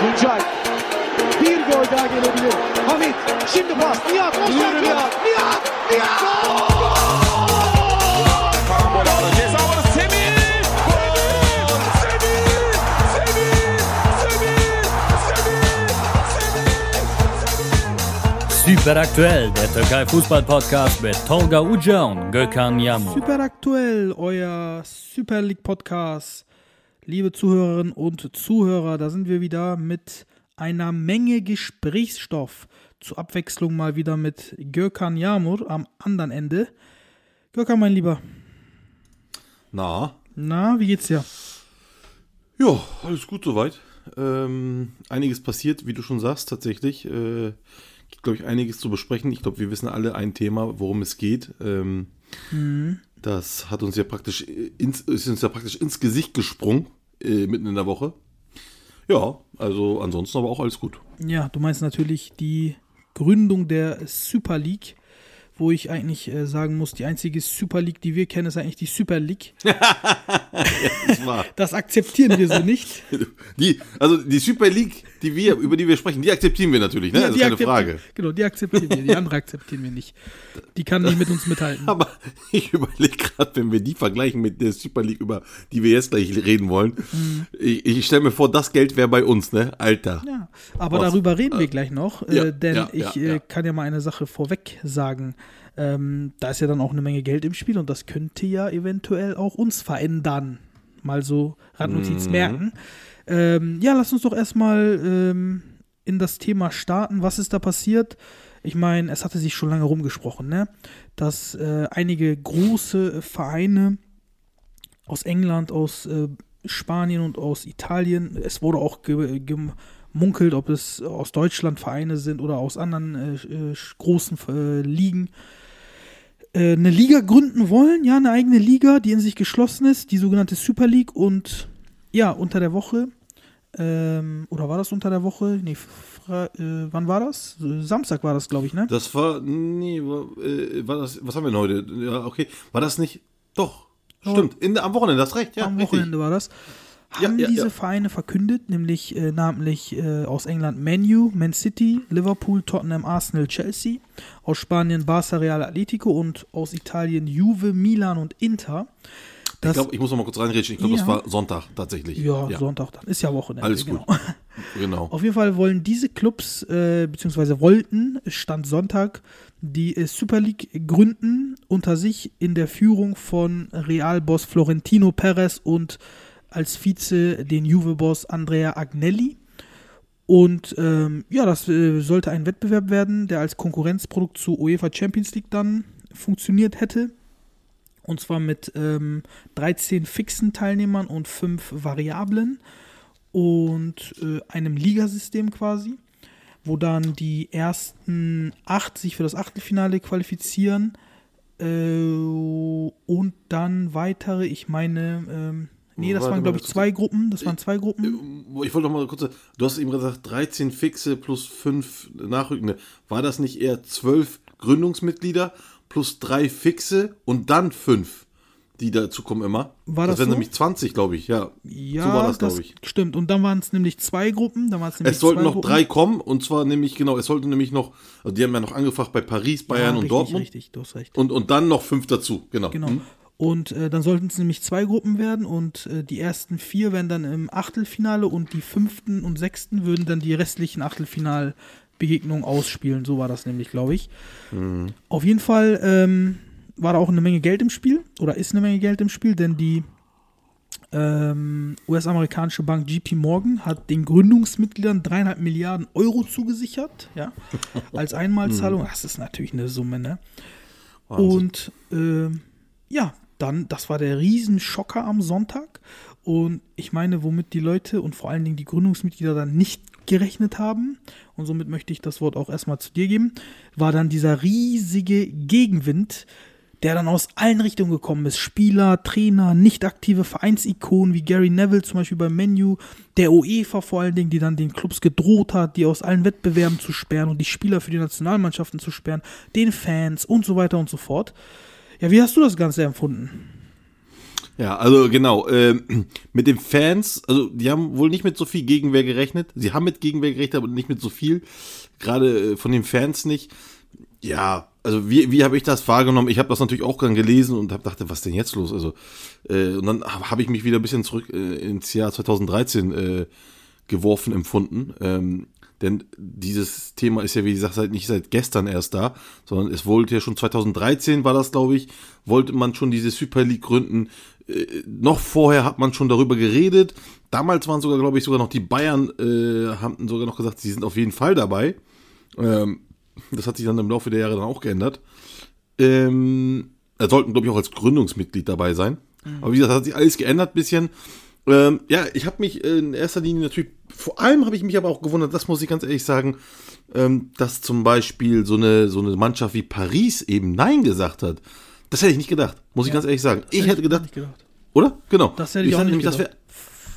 Tuncay. Bir gol daha gelebilir. Hamit. Şimdi pas. Nihat. Yok. Nihat. Nihat. Karambol aldı. Ceza alanı Semih. Gol! Semih! Semih! Semih! Semih! Semih! Super aktuell, der Türkei Fußball Podcast mit Tolga Uca und Gökhan Yamur. Super aktuell, euer Super League Podcast. Liebe Zuhörerinnen und Zuhörer, da sind wir wieder mit einer Menge Gesprächsstoff. Zur Abwechslung mal wieder mit Gökhan Yamur am anderen Ende. Gökhan, mein Lieber. Na, Na, wie geht's dir? ja, alles gut soweit. Ähm, einiges passiert, wie du schon sagst, tatsächlich. Äh, gibt, glaube ich, einiges zu besprechen. Ich glaube, wir wissen alle ein Thema, worum es geht. Ähm, Das hat uns ja praktisch ins, ist uns ja praktisch ins Gesicht gesprungen, äh, mitten in der Woche. Ja, also ansonsten aber auch alles gut. Ja, du meinst natürlich die Gründung der Super League, wo ich eigentlich äh, sagen muss, die einzige Super League, die wir kennen, ist eigentlich die Super League. Das war. Das akzeptieren wir so nicht. Die, also die Super League, die wir, über die wir sprechen, die akzeptieren wir natürlich, ne? Ja, das ist keine Frage. Genau, die akzeptieren wir. Die andere akzeptieren wir nicht. Die kann nicht mit uns mithalten. Aber ich überlege gerade, wenn wir die vergleichen mit der Super League, über die wir jetzt gleich reden wollen. Ich, ich stelle mir vor, das Geld wäre bei uns, ne? Alter. Ja, aber Was? darüber reden wir gleich noch, ja, äh, denn ja, ich ja, äh, ja. kann ja mal eine Sache vorweg sagen. Ähm, da ist ja dann auch eine Menge Geld im Spiel und das könnte ja eventuell auch uns verändern. Mal so Randnotiz Mhm. merken. Ähm, ja, lass uns doch erstmal ähm, in das Thema starten. Was ist da passiert? Ich meine, es hatte sich schon lange rumgesprochen, ne? dass äh, einige große Vereine aus England, aus äh, Spanien und aus Italien, es wurde auch ge gemunkelt, ob es aus Deutschland Vereine sind oder aus anderen äh, äh, großen äh, Ligen, äh, eine Liga gründen wollen, ja, eine eigene Liga, die in sich geschlossen ist, die sogenannte Super League und ja, unter der Woche, ähm, oder war das unter der Woche? Nee, äh, wann war das? Samstag war das, glaube ich, ne? Das war, nee, war, äh, war das, was haben wir denn heute? Ja, okay. War das nicht? Doch. Stimmt. In, am Wochenende, hast recht, ja. Am richtig. Wochenende war das. Ja, Haben ja, diese ja. Vereine verkündet, nämlich äh, namentlich äh, aus England Manu, Man City, Liverpool, Tottenham, Arsenal, Chelsea, aus Spanien Barca, Real Atletico und aus Italien Juve, Milan und Inter. Ich Das, glaube, ich muss noch mal kurz reinreden. Ich glaube, Ja. das war Sonntag tatsächlich. ja, Sonntag dann. Ist ja Wochenende. Alles genau. gut. Genau. Auf jeden Fall wollen diese Clubs, äh, beziehungsweise wollten, Stand Sonntag, die äh, Super League gründen, unter sich in der Führung von Real-Boss Florentino Perez und als Vize den Juve-Boss Andrea Agnelli. Und ähm, ja, das äh, sollte ein Wettbewerb werden, der als Konkurrenzprodukt zur UEFA Champions League dann funktioniert hätte. Und zwar mit ähm, 13 fixen Teilnehmern und 5 Variablen und äh, einem Ligasystem quasi, wo dann die ersten acht sich für das Achtelfinale qualifizieren äh, und dann weitere, ich meine, ähm, nee, das Warte waren glaube ich das- zwei Gruppen, das waren zwei Gruppen. Ich wollte noch mal kurz, du hast eben gesagt, 13 Fixe plus 5 Nachrückende. War das nicht eher 12 Gründungsmitglieder plus 3 Fixe und dann 5, die dazu kommen immer? War das wären so? nämlich 20, glaube ich, ja. Ja, so war das, glaube ich. stimmt. Und dann waren es nämlich zwei Gruppen. Dann waren es nämlich Es sollten noch Gruppen. drei kommen und zwar nämlich, genau, es sollten nämlich noch, also die haben ja noch angefragt bei Paris, Bayern ja, und richtig, Dortmund. Richtig, du hast recht. Und, und dann noch fünf dazu, genau. Genau. Hm? Und äh, dann sollten es nämlich zwei Gruppen werden und äh, die ersten vier wären dann im Achtelfinale und die fünften und sechsten würden dann die restlichen Achtelfinalbegegnungen ausspielen. So war das nämlich, glaube ich. Auf jeden Fall ähm, war da auch eine Menge Geld im Spiel oder ist eine Menge Geld im Spiel, denn die ähm, US-amerikanische Bank JP Morgan hat den Gründungsmitgliedern dreieinhalb Milliarden Euro zugesichert, ja, als Einmalzahlung. Das ist natürlich eine Summe, ne? Und ähm, ja, dann, das war der Riesenschocker am Sonntag. Und ich meine, womit die Leute und vor allen Dingen die Gründungsmitglieder dann nicht gerechnet haben, und somit möchte ich das Wort auch erstmal zu dir geben, war dann dieser riesige Gegenwind, der dann aus allen Richtungen gekommen ist. Spieler, Trainer, nicht aktive Vereinsikonen wie Gary Neville zum Beispiel beim Menu, der UEFA vor allen Dingen, die dann den Clubs gedroht hat, die aus allen Wettbewerben zu sperren und die Spieler für die Nationalmannschaften zu sperren, den Fans und so weiter und so fort. Ja, wie hast du das Ganze empfunden? Ja, also genau. Ähm, mit den Fans, also die haben wohl nicht mit so viel Gegenwehr gerechnet. Sie haben mit Gegenwehr gerechnet, aber nicht mit so viel. Gerade äh, von den Fans nicht. Ja, also wie, wie habe ich das wahrgenommen? Ich habe das natürlich auch dann gelesen und habe dachte, was denn jetzt los? Also äh, und dann habe hab ich mich wieder ein bisschen zurück äh, ins Jahr 2013 äh, geworfen empfunden. Ähm, denn dieses Thema ist ja, wie gesagt, seit, nicht seit gestern erst da, sondern es wollte ja schon 2013 war das, glaube ich, wollte man schon diese Super League gründen. Äh, noch vorher hat man schon darüber geredet. Damals waren sogar, glaube ich, sogar noch die Bayern, äh, haben sogar noch gesagt, sie sind auf jeden Fall dabei. Ähm, das hat sich dann im Laufe der Jahre dann auch geändert. Ähm, er sollten, glaube ich, auch als Gründungsmitglied dabei sein. Aber wie gesagt, das hat sich alles geändert bisschen. Ähm, ja, ich habe mich in erster Linie natürlich, vor allem habe ich mich aber auch gewundert, das muss ich ganz ehrlich sagen, ähm, dass zum Beispiel so eine, so eine Mannschaft wie Paris eben Nein gesagt hat. Das hätte ich nicht gedacht, muss ich ganz ehrlich sagen. Ich hätte gedacht, Nicht gedacht. oder? Genau. Das hätte ich auch dachte nicht nämlich, das wäre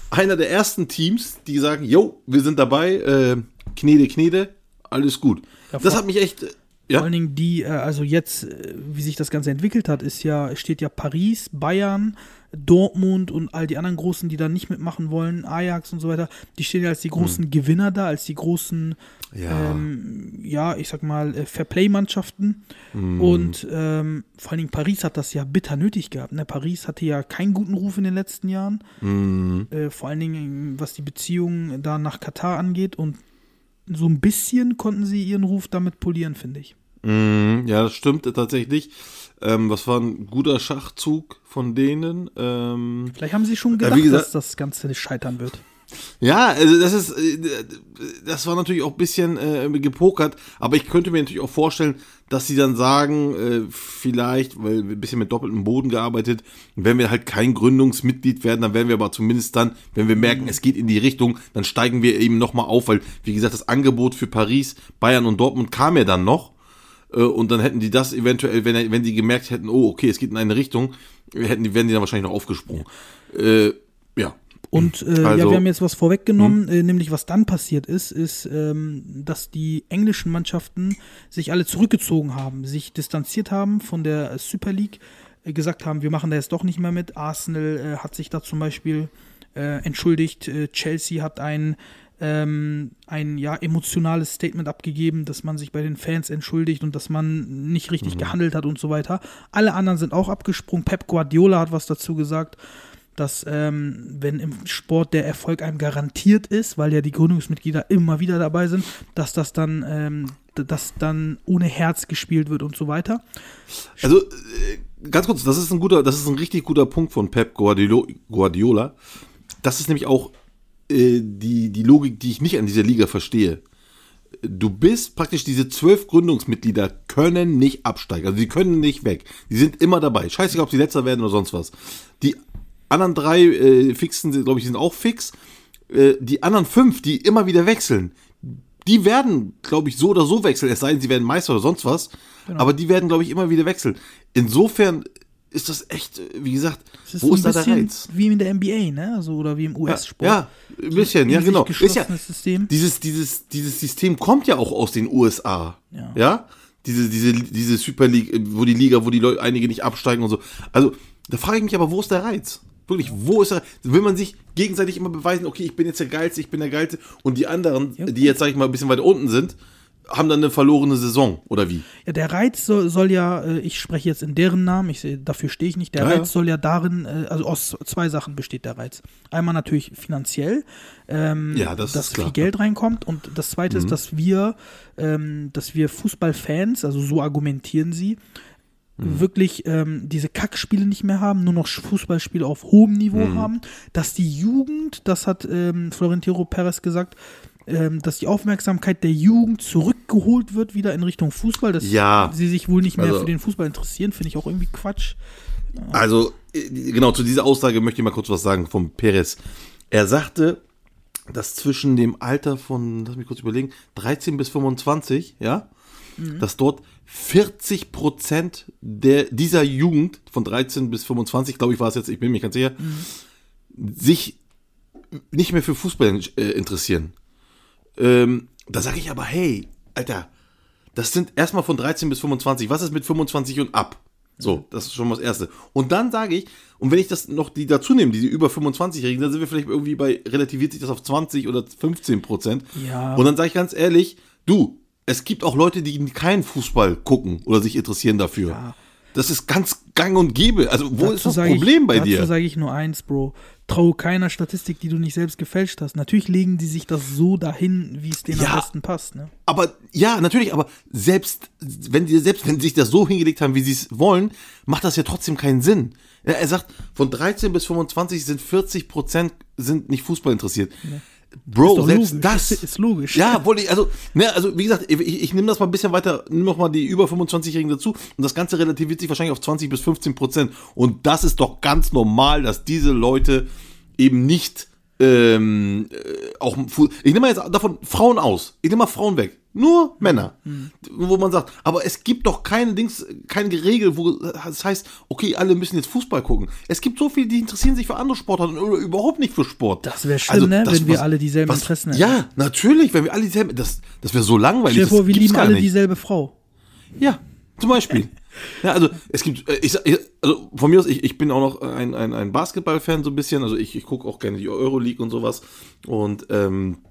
einer der ersten Teams, die sagen, yo, wir sind dabei, äh, Knede, Knede, alles gut. Ja, das vor- hat mich echt, äh, Vor ja, allen Dingen die, äh, also jetzt, äh, wie sich das Ganze entwickelt hat, ist ja, steht ja Paris, Bayern, Dortmund und all die anderen Großen, die da nicht mitmachen wollen, Ajax und so weiter, die stehen ja als die großen Gewinner da, als die großen, Hm. ja, ähm, ja, ich sag mal, äh, Fairplay-Mannschaften. Hm. Und ähm, vor allen Dingen Paris hat das ja bitter nötig gehabt. Ne? Paris hatte ja keinen guten Ruf in den letzten Jahren, hm. äh, vor allen Dingen was die Beziehungen da nach Katar angeht und so ein bisschen konnten sie ihren Ruf damit polieren, finde ich. Mm, ja, das stimmt tatsächlich. Ähm, was war ein guter Schachzug von denen? Ähm, Vielleicht haben sie schon Ja, gedacht, wie gesagt- dass das Ganze scheitern wird. ja, also das ist, äh, das war natürlich auch ein bisschen äh, gepokert, aber ich könnte mir natürlich auch vorstellen, dass sie dann sagen, äh, vielleicht, weil wir ein bisschen mit doppeltem Boden gearbeitet, wenn wir halt kein Gründungsmitglied werden, dann werden wir aber zumindest dann, wenn wir merken, es geht in die Richtung, dann steigen wir eben nochmal auf, weil, wie gesagt, das Angebot für Paris, Bayern und Dortmund kam ja dann noch. Äh, Und dann hätten die das eventuell, wenn, wenn die gemerkt hätten, oh, okay, es geht in eine Richtung, hätten die, wären die dann wahrscheinlich noch aufgesprungen. Äh, ja. Und äh, ja, Also- wir haben jetzt was vorweggenommen, äh, nämlich was dann passiert ist, ist, ähm, dass die englischen Mannschaften sich alle zurückgezogen haben, sich distanziert haben von der Super League, äh, gesagt haben, wir machen da jetzt doch nicht mehr mit. Arsenal äh, hat sich da zum Beispiel entschuldigt, Chelsea hat ein ähm, ein ja emotionales Statement abgegeben, dass man sich bei den Fans entschuldigt und dass man nicht richtig gehandelt hat und so weiter. Alle anderen sind auch abgesprungen. Pep Guardiola hat was dazu gesagt, dass ähm, wenn im Sport der Erfolg einem garantiert ist, weil ja die Gründungsmitglieder immer wieder dabei sind, dass das dann ähm, dass dann ohne Herz gespielt wird und so weiter. Also, äh, ganz kurz, das ist ein guter, das ist ein richtig guter Punkt von Pep Guardiola. Das ist nämlich auch äh, die, die Logik, die ich nicht an dieser Liga verstehe. Du bist praktisch, diese zwölf Gründungsmitglieder können nicht absteigen. Also die können nicht weg. Die sind immer dabei. Scheißegal, ob sie letzter werden oder sonst was. Die anderen drei äh, Fixen, glaube ich, sind auch fix. Äh, die anderen fünf, die immer wieder wechseln, die werden, glaube ich, so oder so wechseln. Es sei denn, sie werden Meister oder sonst was. Aber die werden, glaube ich, immer wieder wechseln. Insofern ist das echt, äh, wie gesagt, Es ist wo so ist ein da der Reiz? wie in der NBA, ne? Also, oder wie im US-Sport. Ja, ein bisschen, ja, in sich genau. Ist ja, System. dieses, dieses, dieses System kommt ja auch aus den USA. Ja. Ja. Diese, diese, diese Super League, äh, wo die Liga, wo die Leute, einige nicht absteigen und so. Also, da frage ich mich aber, wo ist der Reiz? Wirklich, wo ist der Will man sich gegenseitig immer beweisen, okay, ich bin jetzt der Geilste, ich bin der Geilste und die anderen, Ja, die jetzt, sag ich mal, ein bisschen weiter unten sind, haben dann eine verlorene Saison, oder wie? Ja, der Reiz soll, soll ja, äh, ich spreche jetzt in deren Namen, ich, dafür stehe ich nicht. Der Ja, Reiz ja. soll ja darin, äh, also aus zwei Sachen besteht der Reiz. Einmal natürlich finanziell, ähm, Ja, das dass. Mhm. viel Geld reinkommt und das zweite ist, dass wir, ähm, dass wir Fußballfans, also so argumentieren sie, Mhm. wirklich ähm, diese Kackspiele nicht mehr haben, nur noch Fußballspiele auf hohem Niveau Mhm. haben, dass die Jugend, das hat ähm, Florentino Perez gesagt, ähm, dass die Aufmerksamkeit der Jugend zurückgeholt wird wieder in Richtung Fußball, dass Ja. sie sich wohl nicht mehr Also- für den Fußball interessieren, finde ich auch irgendwie Quatsch. Also, äh, genau, zu dieser Aussage möchte ich mal kurz was sagen vom Perez. Er sagte, dass zwischen dem Alter von, lass mich kurz überlegen, 13 bis 25, ja, dass dort 40 Prozent der, dieser Jugend von 13 bis 25, glaube ich war es jetzt, ich bin mir nicht ganz sicher, sich nicht mehr für Fußball äh, interessieren. Ähm, da sage ich aber, hey, Alter, das sind erstmal von 13 bis 25. Was ist mit 25 und ab? So, das ist schon mal das Erste. Und dann sage ich, und wenn ich das noch die dazu nehme, diese über 25-Jährigen, dann sind wir vielleicht irgendwie bei, relativiert sich das auf 20 oder 15 Prozent. Ja. Und dann sage ich ganz ehrlich, du, es gibt auch Leute, die keinen Fußball gucken oder sich interessieren dafür. Das ist ganz gang und gäbe. Also, wo ist das Problem ich, bei dazu dir? Dazu sage ich nur eins, Bro. Traue keiner Statistik, die du nicht selbst gefälscht hast. Natürlich legen die sich das so dahin, wie es denen Ja. am besten passt. Ne? Aber ja, natürlich, aber selbst wenn die selbst wenn sie sich das so hingelegt haben, wie sie es wollen, macht das ja trotzdem keinen Sinn. Ja, er sagt, von 13 bis 25 sind 40 Prozent sind nicht Fußball interessiert. Bro, selbst logisch. das Ist- ist logisch. Ja, wollte ich, also, ne, also wie gesagt, ich, ich nehme das mal ein bisschen weiter, nimm noch mal die über 25-Jährigen dazu und das Ganze relativiert sich wahrscheinlich auf 20 bis 15 Prozent. Und das ist doch ganz normal, dass diese Leute eben nicht ähm, äh, auch ich nehme mal jetzt davon Frauen aus. Ich nehme mal Frauen weg. Nur Männer. Wo man sagt, aber es gibt doch keine Dings, keine Regel, wo das heißt, okay, alle müssen jetzt Fußball gucken. Es gibt so viele, die interessieren sich für andere Sportarten oder überhaupt nicht für Sport. Das wäre schlimm, ne, das, wenn wir alle dieselben Interessen hätten. Ja, natürlich, wenn wir alle dieselben, das, das wäre so langweilig. Stell dir vor, wir lieben alle nicht. dieselbe Frau. Ja, zum Beispiel. Ja, also es gibt, äh, ich, also von mir aus, ich, ich bin auch noch ein, ein, ein Basketball-Fan so ein bisschen, also ich, ich gucke auch gerne die Euroleague und sowas und ähm, äh,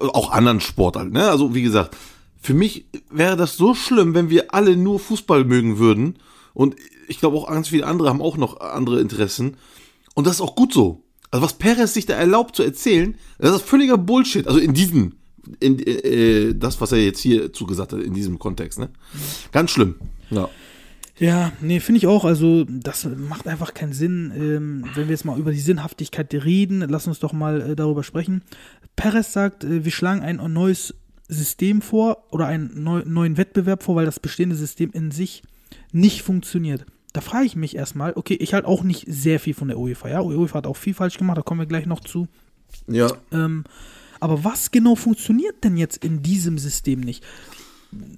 auch anderen Sportarten, ne? Also wie gesagt, für mich wäre das so schlimm, wenn wir alle nur Fußball mögen würden und ich glaube auch ganz viele andere haben auch noch andere Interessen und das ist auch gut so. Also was Perez sich da erlaubt zu erzählen, das ist völliger Bullshit. Also in diesem, in, äh, das, was er jetzt hier zugesagt hat, in diesem Kontext, ne? Ganz schlimm. Ja. Ja, nee, finde ich auch. Also, das macht einfach keinen Sinn. Ähm, wenn wir jetzt mal über die Sinnhaftigkeit reden, lass uns doch mal äh, darüber sprechen. Perez sagt, äh, wir schlagen ein neues System vor oder einen neu, neuen Wettbewerb vor, weil das bestehende System in sich nicht funktioniert. Da frage ich mich erstmal, okay, ich halte auch nicht sehr viel von der UEFA, ja. UEFA hat auch viel falsch gemacht, da kommen wir gleich noch zu. Ja. Ähm, aber was genau funktioniert denn jetzt in diesem System nicht?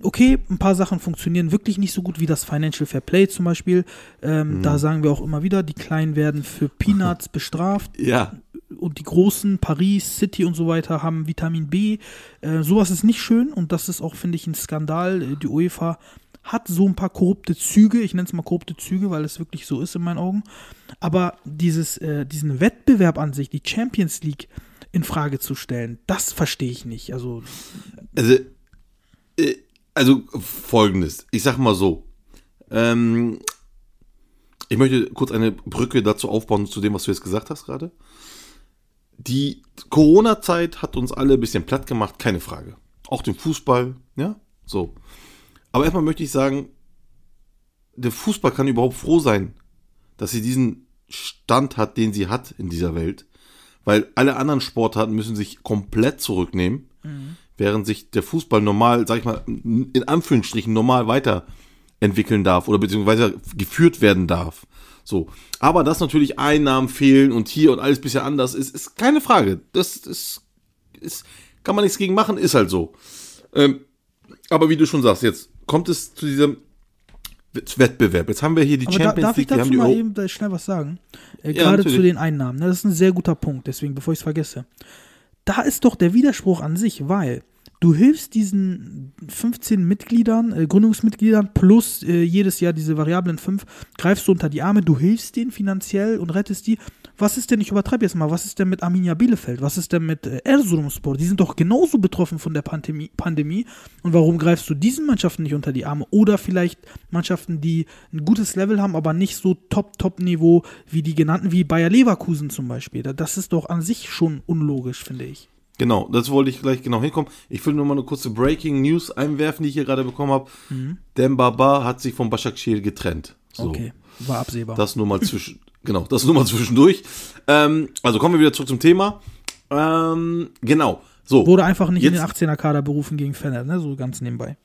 Okay, ein paar Sachen funktionieren wirklich nicht so gut wie das Financial Fair Play zum Beispiel. Ähm, Da sagen wir auch immer wieder, die Kleinen werden für Peanuts bestraft Ja. Und die großen, Paris, City und so weiter, haben Vitamin B. Äh, sowas ist nicht schön und das ist auch, finde ich, ein Skandal. Äh, Die UEFA hat so ein paar korrupte Züge, ich nenne es mal korrupte Züge, weil es wirklich so ist in meinen Augen. Aber dieses, äh, diesen Wettbewerb an sich, die Champions League in Frage zu stellen, das verstehe ich nicht. Also, Also, äh, also folgendes. Ich sag mal so. Ähm, ich möchte kurz eine Brücke dazu aufbauen, zu dem, was du jetzt gesagt hast gerade. Die Corona-Zeit hat uns alle ein bisschen platt gemacht, keine Frage. Auch den Fußball, ja, so. Aber erstmal möchte ich sagen, der Fußball kann überhaupt froh sein, dass sie diesen Stand hat, den sie hat in dieser Welt. Weil alle anderen Sportarten müssen sich komplett zurücknehmen, während sich der Fußball normal, sag ich mal, in Anführungsstrichen normal weiterentwickeln darf oder beziehungsweise geführt werden darf. So. Aber dass natürlich Einnahmen fehlen und hier und alles bisschen anders ist, ist keine Frage. Das ist, ist kann man nichts gegen machen, ist halt so. Ähm, aber wie du schon sagst, jetzt kommt es zu diesem Wettbewerb. Jetzt haben wir hier die aber da, Champions darf ich League, die haben dazu mal eben da schnell was sagen? Äh, Ja, Gerade natürlich. zu den Einnahmen. Ne? Das ist ein sehr guter Punkt, deswegen, bevor ich es vergesse. Da ist doch der Widerspruch an sich, weil du hilfst diesen 15 Mitgliedern, äh, Gründungsmitgliedern plus äh, jedes Jahr diese variablen 5, greifst du unter die Arme, du hilfst denen finanziell und rettest die. Was ist denn, ich übertreibe jetzt mal, was ist denn mit Arminia Bielefeld? Was ist denn mit äh, Erzurumspor? Die sind doch genauso betroffen von der Pandemie, Pandemie. Und warum greifst du diesen Mannschaften nicht unter die Arme? Oder vielleicht Mannschaften, die ein gutes Level haben, aber nicht so Top-Top-Niveau wie die genannten, wie Bayer Leverkusen zum Beispiel. Da- Das ist doch an sich schon unlogisch, finde ich. Genau, das wollte ich gleich genau hinkommen. Ich will nur mal eine kurze Breaking News einwerfen, die ich hier gerade bekommen habe. Dembaba hat sich von Başakşehir getrennt. So, Mhm. Okay, war absehbar. das nur mal zwischen, genau, das nur mal zwischendurch. Ähm, also kommen wir wieder zurück zum Thema. Ähm, genau, so. Wurde einfach nicht in Jetzt- den 18er-Kader berufen gegen Fener, ne? so ganz nebenbei.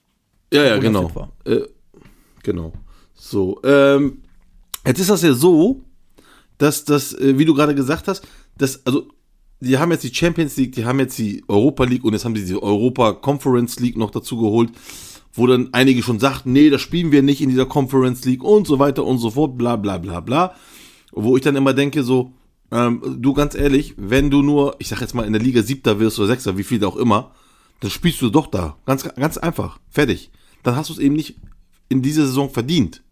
Ja, ja, Oder genau. Äh, genau. So, ähm, jetzt ist das ja so, dass das, äh, wie du gerade gesagt hast, dass, also, die haben jetzt die Champions League, die haben jetzt die Europa League und jetzt haben die die Europa Conference League noch dazu geholt, wo dann einige schon sagten, nee, das spielen wir nicht in dieser Conference League und so weiter und so fort, bla bla bla bla. Wo ich dann immer denke, so, ähm, du ganz ehrlich, wenn du nur, ich sag jetzt mal, in der Liga siebter wirst oder sechster, wie viel auch immer, dann spielst du doch da. Ganz, ganz einfach. Fertig. Dann hast du es eben nicht in dieser Saison verdient.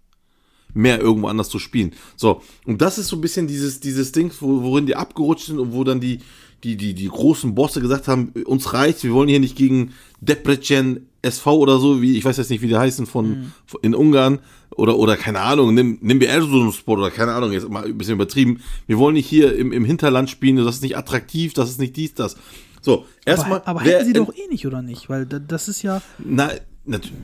Mehr irgendwo anders zu spielen. So, und das ist so ein bisschen dieses, dieses Ding, wo, worin die abgerutscht sind und wo dann die, die, die, die großen Bosse gesagt haben, uns reicht, wir wollen hier nicht gegen Debrecen SV oder so, wie, ich weiß jetzt nicht, wie die heißen, von, von in Ungarn, oder, oder keine Ahnung, nimm, nimm wir Erzurumspor oder keine Ahnung, jetzt mal ein bisschen übertrieben. Wir wollen nicht hier im, im Hinterland spielen, das ist nicht attraktiv, das ist nicht dies, das. So, erstmal. aber aber hätten sie doch eh nicht, oder nicht? Weil da, das ist ja. Na, natürlich.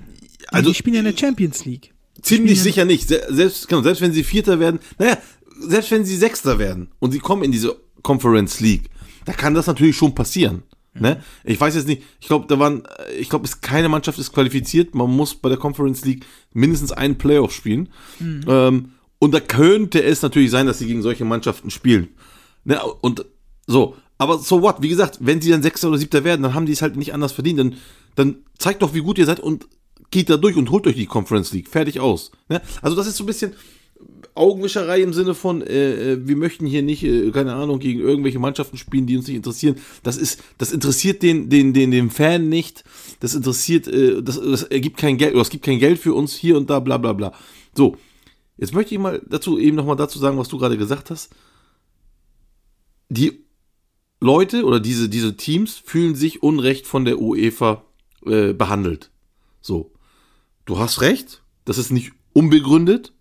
Also, Also, die spielen ja in der Champions League. Ziemlich sicher nicht. Se- Selbst, genau, selbst wenn sie Vierter werden, naja, selbst wenn sie Sechster werden und sie kommen in diese Conference League, da kann das natürlich schon passieren. Ne? Ich weiß jetzt nicht, ich glaube, da waren, äh, ich glaube, keine Mannschaft ist qualifiziert. Man muss bei der Conference League mindestens einen Playoff spielen. Ähm, und da könnte es natürlich sein, dass sie gegen solche Mannschaften spielen. Ne? Und so, aber so what? Wie gesagt, wenn sie dann Sechster oder Siebter werden, dann haben die es halt nicht anders verdient. Dann, dann zeigt doch, wie gut ihr seid und geht da durch und holt euch die Conference League. Fertig aus. Ne? Also das ist so ein bisschen Augenwischerei im Sinne von, äh, äh, wir möchten hier nicht, äh, keine Ahnung, gegen irgendwelche Mannschaften spielen, die uns nicht interessieren. Das ist, das interessiert den, den, den, den Fan nicht. Das interessiert, äh, das, das ergibt kein Geld, oder es gibt kein Geld für uns hier und da, bla bla bla. So, jetzt möchte ich mal dazu eben nochmal dazu sagen, was du gerade gesagt hast. Die Leute oder diese, diese Teams fühlen sich unrecht von der UEFA äh, behandelt. So. Du hast recht, das ist nicht unbegründet,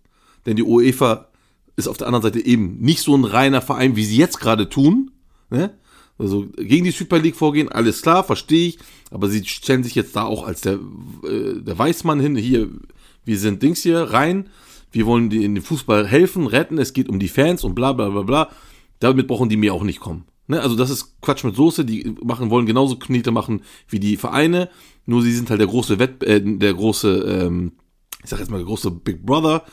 denn die UEFA ist auf der anderen Seite eben nicht so ein reiner Verein, wie sie jetzt gerade tun. Ne? Also gegen die Super League vorgehen, alles klar, verstehe ich, aber sie stellen sich jetzt da auch als der, äh, der Weißmann hin, hier, wir sind Dings hier rein, wir wollen in den Fußball helfen, retten, es geht um die Fans und bla bla bla bla. Damit brauchen die mir auch nicht kommen. Ne? Also das ist Quatsch mit Soße, die machen, wollen genauso Knete machen wie die Vereine, nur sie sind halt der große Wett, äh, der große, ähm, ich sag jetzt mal der große Big Brother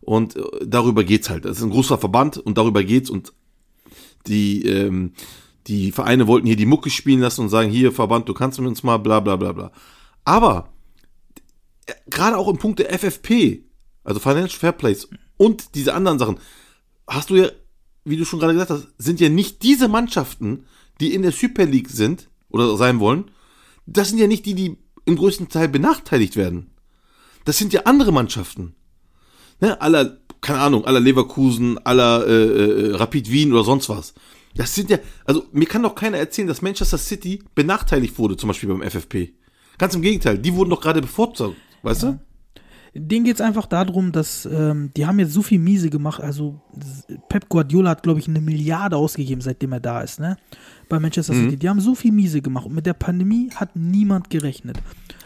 und äh, darüber geht's halt. Das ist ein großer Verband und darüber geht's und die, ähm, die Vereine wollten hier die Mucke spielen lassen und sagen, hier Verband, du kannst mit uns mal, bla bla bla bla. Aber äh, gerade auch im Punkt der FFP, also Financial Fair Plays und diese anderen Sachen, hast du ja, wie du schon gerade gesagt hast, sind ja nicht diese Mannschaften, die in der Super League sind oder sein wollen, das sind ja nicht die, die im größten Teil benachteiligt werden. Das sind ja andere Mannschaften. Ne, aller, keine Ahnung, aller Leverkusen, aller äh, äh, Rapid Wien oder sonst was. Das sind ja, also mir kann doch keiner erzählen, dass Manchester City benachteiligt wurde, zum Beispiel beim FFP. Ganz im Gegenteil, die wurden doch gerade bevorzugt, weißt du? Denen geht es einfach darum, dass ähm, die haben jetzt so viel miese gemacht. Also Pep Guardiola hat, glaube ich, eine Milliarde ausgegeben, seitdem er da ist, ne? Bei Manchester City. Die haben so viel miese gemacht. Und mit der Pandemie hat niemand gerechnet.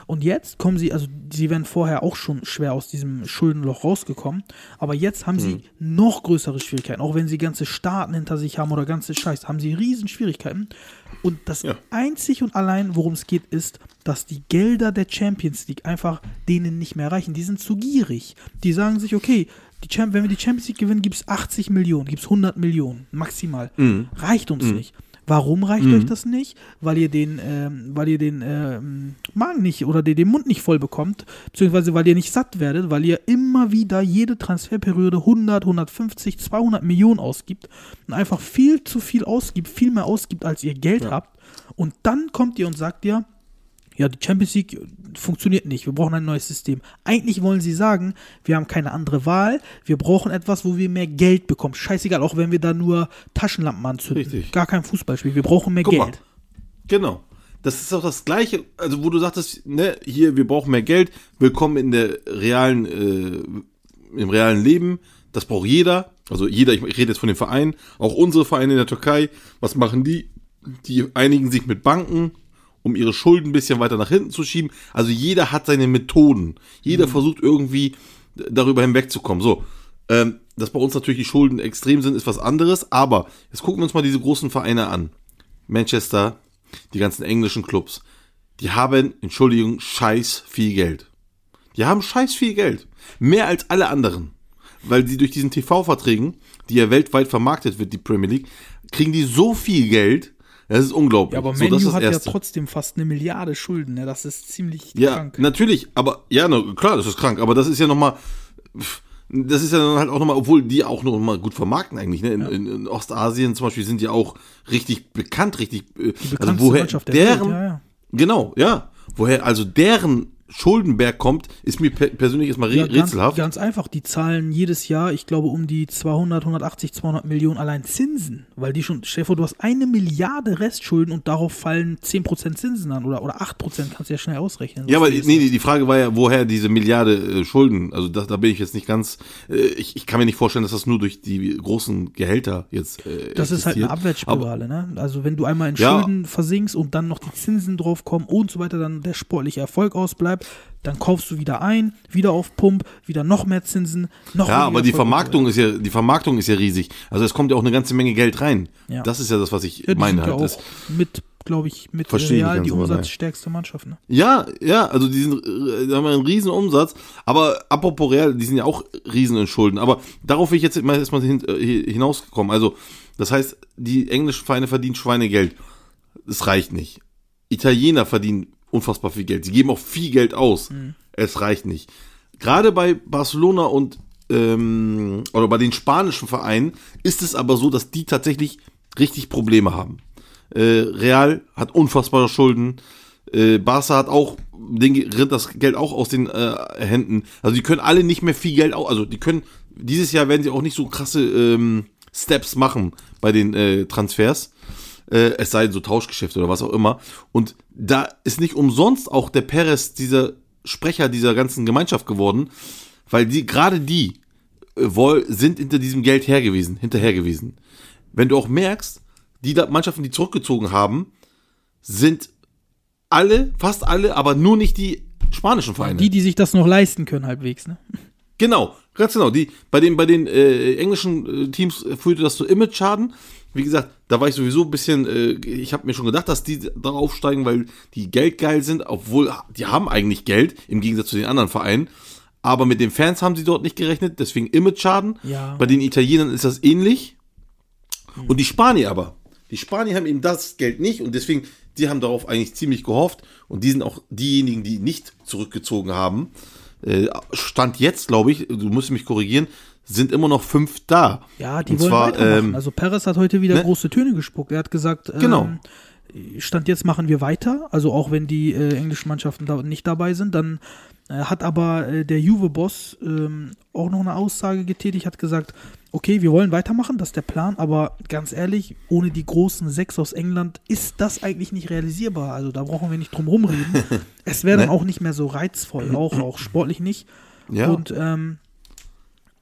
Und jetzt kommen sie, also sie wären vorher auch schon schwer aus diesem Schuldenloch rausgekommen. Aber jetzt haben sie noch größere Schwierigkeiten. Auch wenn sie ganze Staaten hinter sich haben oder ganze Scheiß, haben sie riesen Schwierigkeiten. Und das Ja. einzig und allein, worum es geht, ist, dass die Gelder der Champions League einfach denen nicht mehr reichen. Die sind zu gierig. Die sagen sich, okay, wenn wir die Champions League gewinnen, gibt es 80 Millionen, gibt es 100 Millionen, maximal. Reicht uns nicht. Warum reicht euch das nicht? Weil ihr den, ähm, weil ihr den ähm, Magen nicht oder den, den Mund nicht voll bekommt, beziehungsweise weil ihr nicht satt werdet, weil ihr immer wieder jede Transferperiode 100, 150, 200 Millionen ausgibt und einfach viel zu viel ausgibt, viel mehr ausgibt, als ihr Geld habt. Und dann kommt ihr und sagt ihr, ja, die Champions League funktioniert nicht, wir brauchen ein neues System. Eigentlich wollen sie sagen, wir haben keine andere Wahl, wir brauchen etwas, wo wir mehr Geld bekommen. Scheißegal, auch wenn wir da nur Taschenlampen anzünden. Richtig. Gar kein Fußballspiel, wir brauchen mehr Guck Geld. mal. Genau. Das ist auch das Gleiche, also wo du sagtest, ne, hier, wir brauchen mehr Geld, willkommen in der realen, äh, im realen Leben, das braucht jeder, also jeder, ich rede jetzt von den Vereinen, auch unsere Vereine in der Türkei, was machen die? Die einigen sich mit Banken, um ihre Schulden ein bisschen weiter nach hinten zu schieben. Also jeder hat seine Methoden. Jeder versucht irgendwie darüber hinwegzukommen. So, ähm, dass bei uns natürlich die Schulden extrem sind, ist was anderes. Aber jetzt gucken wir uns mal diese großen Vereine an. Manchester, die ganzen englischen Clubs. Die haben, Entschuldigung, scheiß viel Geld. Die haben scheiß viel Geld. Mehr als alle anderen. Weil sie durch diesen TV-Verträgen, die ja weltweit vermarktet wird, die Premier League, kriegen die so viel Geld. Das ist unglaublich. Ja, aber so, das hat ja Erste. trotzdem fast eine Milliarde Schulden, ne? Das ist ziemlich Ja, krank. natürlich, aber ja, na, klar, das ist krank, aber das ist ja nochmal, das ist ja dann halt auch nochmal, obwohl die auch noch mal gut vermarkten eigentlich, ne? In, in, in Ostasien zum Beispiel sind die auch richtig bekannt, richtig, äh, Die also bekannteste woher der deren, Welt, ja, ja. genau, ja, woher also deren Schuldenberg kommt, ist mir per persönlich erstmal Ja, ganz, rätselhaft. ganz einfach, die zahlen jedes Jahr, ich glaube, um die 200, 180, 200 Millionen allein Zinsen. Weil die schon, vor, du hast eine Milliarde Restschulden und darauf fallen 10% Zinsen an oder, oder 8%, kannst du ja schnell ausrechnen. Ja, aber nee, nee, die Frage war ja, woher diese Milliarde äh, Schulden, also das, da bin ich jetzt nicht ganz, äh, ich, ich kann mir nicht vorstellen, dass das nur durch die großen Gehälter jetzt äh, Das ist halt eine existiert. Aber- Abwärtsspirale, ne? Also wenn du einmal in Ja. Schulden versinkst und dann noch die Zinsen drauf kommen und so weiter, dann der sportliche Erfolg ausbleibt, dann kaufst du wieder ein, wieder auf Pump, wieder noch mehr Zinsen, noch Ja, aber die Vermarktung ist ja, die Vermarktung ist ja riesig. Also es kommt ja auch eine ganze Menge Geld rein. Ja. Das ist ja das, was ich Ja, die meine ja halt. Auch mit, glaube ich, mit Verstehe ich Real die umsatzstärkste Mannschaft, ne? Ja, ja, also die sind, äh, da haben einen riesen Umsatz, aber apropos Real, die sind ja auch riesen in Schulden. Aber darauf will ich jetzt mal erstmal hin, äh, hinausgekommen. Also, das heißt, die englischen Vereine verdienen Schweinegeld. Das reicht nicht. Italiener verdienen unfassbar viel Geld. Sie geben auch viel Geld aus. Es reicht nicht. Gerade bei Barcelona und ähm, oder bei den spanischen Vereinen ist es aber so, dass die tatsächlich richtig Probleme haben. Äh, Real hat unfassbare Schulden. Äh, Barca hat auch, den rinnt das Geld auch aus den äh, Händen. Also die können alle nicht mehr viel Geld, au- also die können, dieses Jahr werden sie auch nicht so krasse ähm, Steps machen bei den äh, Transfers. Äh, es sei denn so Tauschgeschäfte oder was auch immer. Und da ist nicht umsonst auch der Perez dieser Sprecher dieser ganzen Gemeinschaft geworden, weil die, gerade die äh, wohl, sind hinter diesem Geld her gewesen, hinterher gewesen. Wenn du auch merkst, die Mannschaften, die zurückgezogen haben, sind alle, fast alle, aber nur nicht die spanischen Vereine. Die, die sich das noch leisten können, halbwegs, ne? Genau, ganz genau. Die, bei den, bei den äh, englischen äh, Teams führte das zu Image-Schaden. Wie gesagt, da war ich sowieso ein bisschen, äh, ich habe mir schon gedacht, dass die da aufsteigen, weil die geldgeil sind, obwohl die haben eigentlich Geld, im Gegensatz zu den anderen Vereinen. Aber mit den Fans haben sie dort nicht gerechnet, deswegen Image-Schaden. Ja. Bei den Italienern ist das ähnlich. Und die Spanier aber. Die Spanier haben eben das Geld nicht und deswegen, die haben darauf eigentlich ziemlich gehofft und die sind auch diejenigen, die nicht zurückgezogen haben. Äh, Stand jetzt, glaube ich, du musst mich korrigieren, sind immer noch fünf da. Ja, die Und wollen zwar, weitermachen. ähm, also Perez hat heute wieder ne? große Töne gespuckt. Er hat gesagt, ähm, Genau. Stand jetzt machen wir weiter. Also auch wenn die äh, englischen Mannschaften da nicht dabei sind, dann äh, hat aber äh, der Juve-Boss ähm, auch noch eine Aussage getätigt, hat gesagt, okay, wir wollen weitermachen, das ist der Plan, aber ganz ehrlich, ohne die großen sechs aus England ist das eigentlich nicht realisierbar. Also da brauchen wir nicht drum rumreden. es wäre dann Ne? auch nicht mehr so reizvoll, auch, auch sportlich nicht. Ja. Und ähm,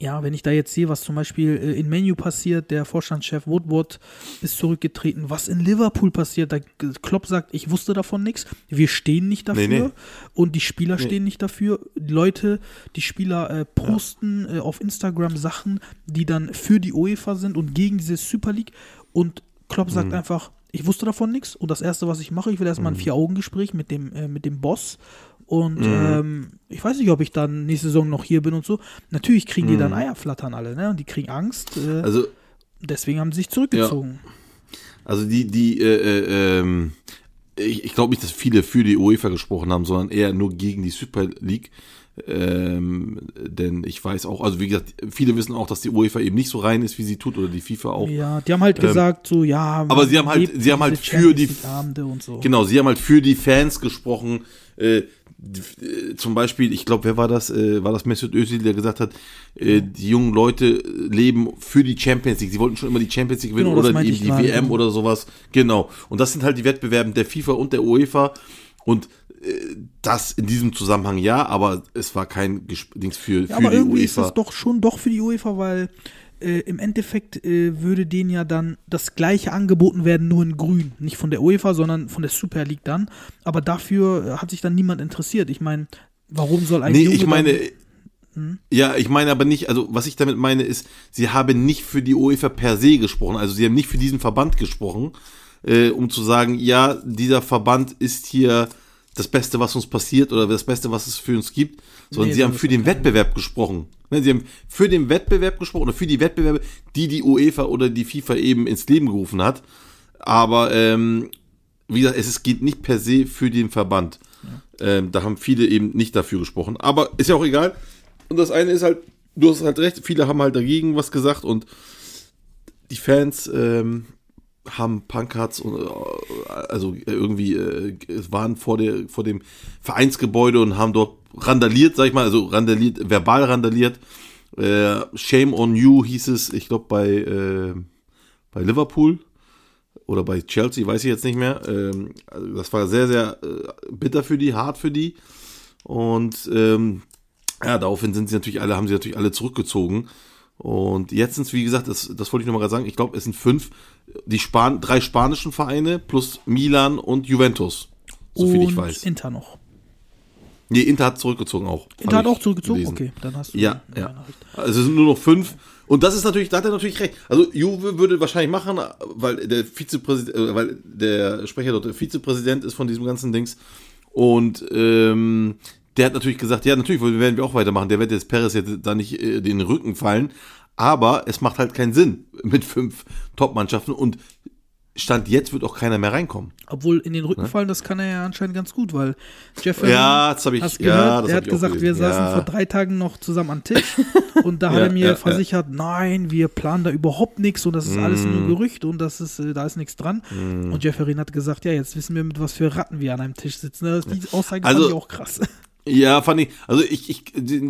ja, wenn ich da jetzt sehe, was zum Beispiel äh, in Menu passiert, der Vorstandschef Woodward ist zurückgetreten, was in Liverpool passiert, da Klopp sagt, ich wusste davon nichts, wir stehen nicht dafür Nee, nee. und die Spieler stehen nicht dafür. Die Leute, die Spieler äh, posten äh, auf Instagram Sachen, die dann für die UEFA sind und gegen diese Super League und Klopp sagt Mhm. einfach, ich wusste davon nichts und das erste, was ich mache, ich will erstmal ein Vier-Augen-Gespräch mit dem, äh, mit dem Boss und Mhm. ähm, ich weiß nicht, ob ich dann nächste Saison noch hier bin und so. Natürlich kriegen die dann Mhm. Eierflattern alle, ne? Und die kriegen Angst. Äh, Also, deswegen haben sie sich zurückgezogen. also die, die, äh, äh, ähm, ich, ich glaube nicht, dass viele für die UEFA gesprochen haben, sondern eher nur gegen die Super League. Ähm, denn ich weiß auch, also wie gesagt, viele wissen auch, dass die UEFA eben nicht so rein ist, wie sie tut, oder die FIFA auch. Ja, die haben halt gesagt, so, ja. Ähm, aber sie haben halt- sie haben halt für die- so. Genau, sie haben halt für die Fans gesprochen. Äh, zum Beispiel, ich glaube, wer war das? Äh, war das Mesut Özil, der gesagt hat, äh, die jungen Leute leben für die Champions League. Sie wollten schon immer die Champions League gewinnen Genau, oder eben die WM oder sowas. Genau. Und das sind halt die Wettbewerbe der FIFA und der UEFA. Und äh, das in diesem Zusammenhang ja, aber es war kein Gesp Dings für, Ja, für aber die irgendwie ist UEFA. das doch schon doch für die UEFA, weil äh, im Endeffekt äh, würde denen ja dann das gleiche angeboten werden, nur in grün. Nicht von der UEFA, sondern von der Super League dann. Aber dafür äh, hat sich dann niemand interessiert. Ich meine, warum soll ein Nee, Junge ich meine, Hm? ja, ich meine aber nicht, also was ich damit meine ist, sie haben nicht für die UEFA per se gesprochen, also sie haben nicht für diesen Verband gesprochen, äh, um zu sagen, ja, dieser Verband ist hier das Beste, was uns passiert oder das Beste, was es für uns gibt, sondern Nee, sie haben für den Wettbewerb gesprochen. Ne, Sie haben für den Wettbewerb gesprochen oder für die Wettbewerbe, die die UEFA oder die FIFA eben ins Leben gerufen hat. Aber ähm, wie gesagt, es geht nicht per se für den Verband. Ähm, da haben viele eben nicht dafür gesprochen. Aber ist ja auch egal. Und das eine ist halt, du hast halt recht, viele haben halt dagegen was gesagt und die Fans, ähm, haben Pancards und äh, also irgendwie äh, waren vor der vor dem Vereinsgebäude und haben dort randaliert, sag ich mal, also randaliert, verbal randaliert. Äh, Shame on you hieß es, ich glaube bei äh, bei Liverpool oder bei Chelsea, weiß ich jetzt nicht mehr. Ähm, also das war sehr sehr äh, bitter für die, hart für die und ähm, ja, daraufhin sind sie natürlich alle, haben sie natürlich alle zurückgezogen. Und jetzt sind es, wie gesagt, das, das wollte ich nochmal gerade sagen, ich glaube, es sind fünf, die Span drei spanischen Vereine plus Milan und Juventus, soviel und ich weiß. Inter noch. nee, Inter hat zurückgezogen auch. Inter hat auch zurückgezogen? gelesen. Okay, dann hast du Ja, ja. Also es sind nur noch fünf. Und das ist natürlich, da hat er natürlich recht. Also Juve würde wahrscheinlich machen, weil der Vizepräsident, äh, weil der Sprecher dort der Vizepräsident ist von diesem ganzen Dings. Und ähm, der hat natürlich gesagt, ja, natürlich werden wir auch weitermachen. Der wird jetzt Perez jetzt da nicht äh, den Rücken fallen. Aber es macht halt keinen Sinn mit fünf Top-Mannschaften. Und Stand jetzt wird auch keiner mehr reinkommen. Obwohl in den Rücken fallen, das kann er ja anscheinend ganz gut, weil Jeffrey Ja, das habe ich- hast ja, gehört, das er hat gesagt, wir saßen Ja. vor drei Tagen noch zusammen am Tisch und da hat Ja, er mir ja, versichert, nein, wir planen da überhaupt nichts und das ist alles Mm. nur Gerücht und das ist, äh, da ist nichts dran. Und Jefferin hat gesagt, ja, jetzt wissen wir, mit was für Ratten wir an einem Tisch sitzen. Das- Die Aussage Also- fand ich auch krass. Ja, fand ich. Also ich, ich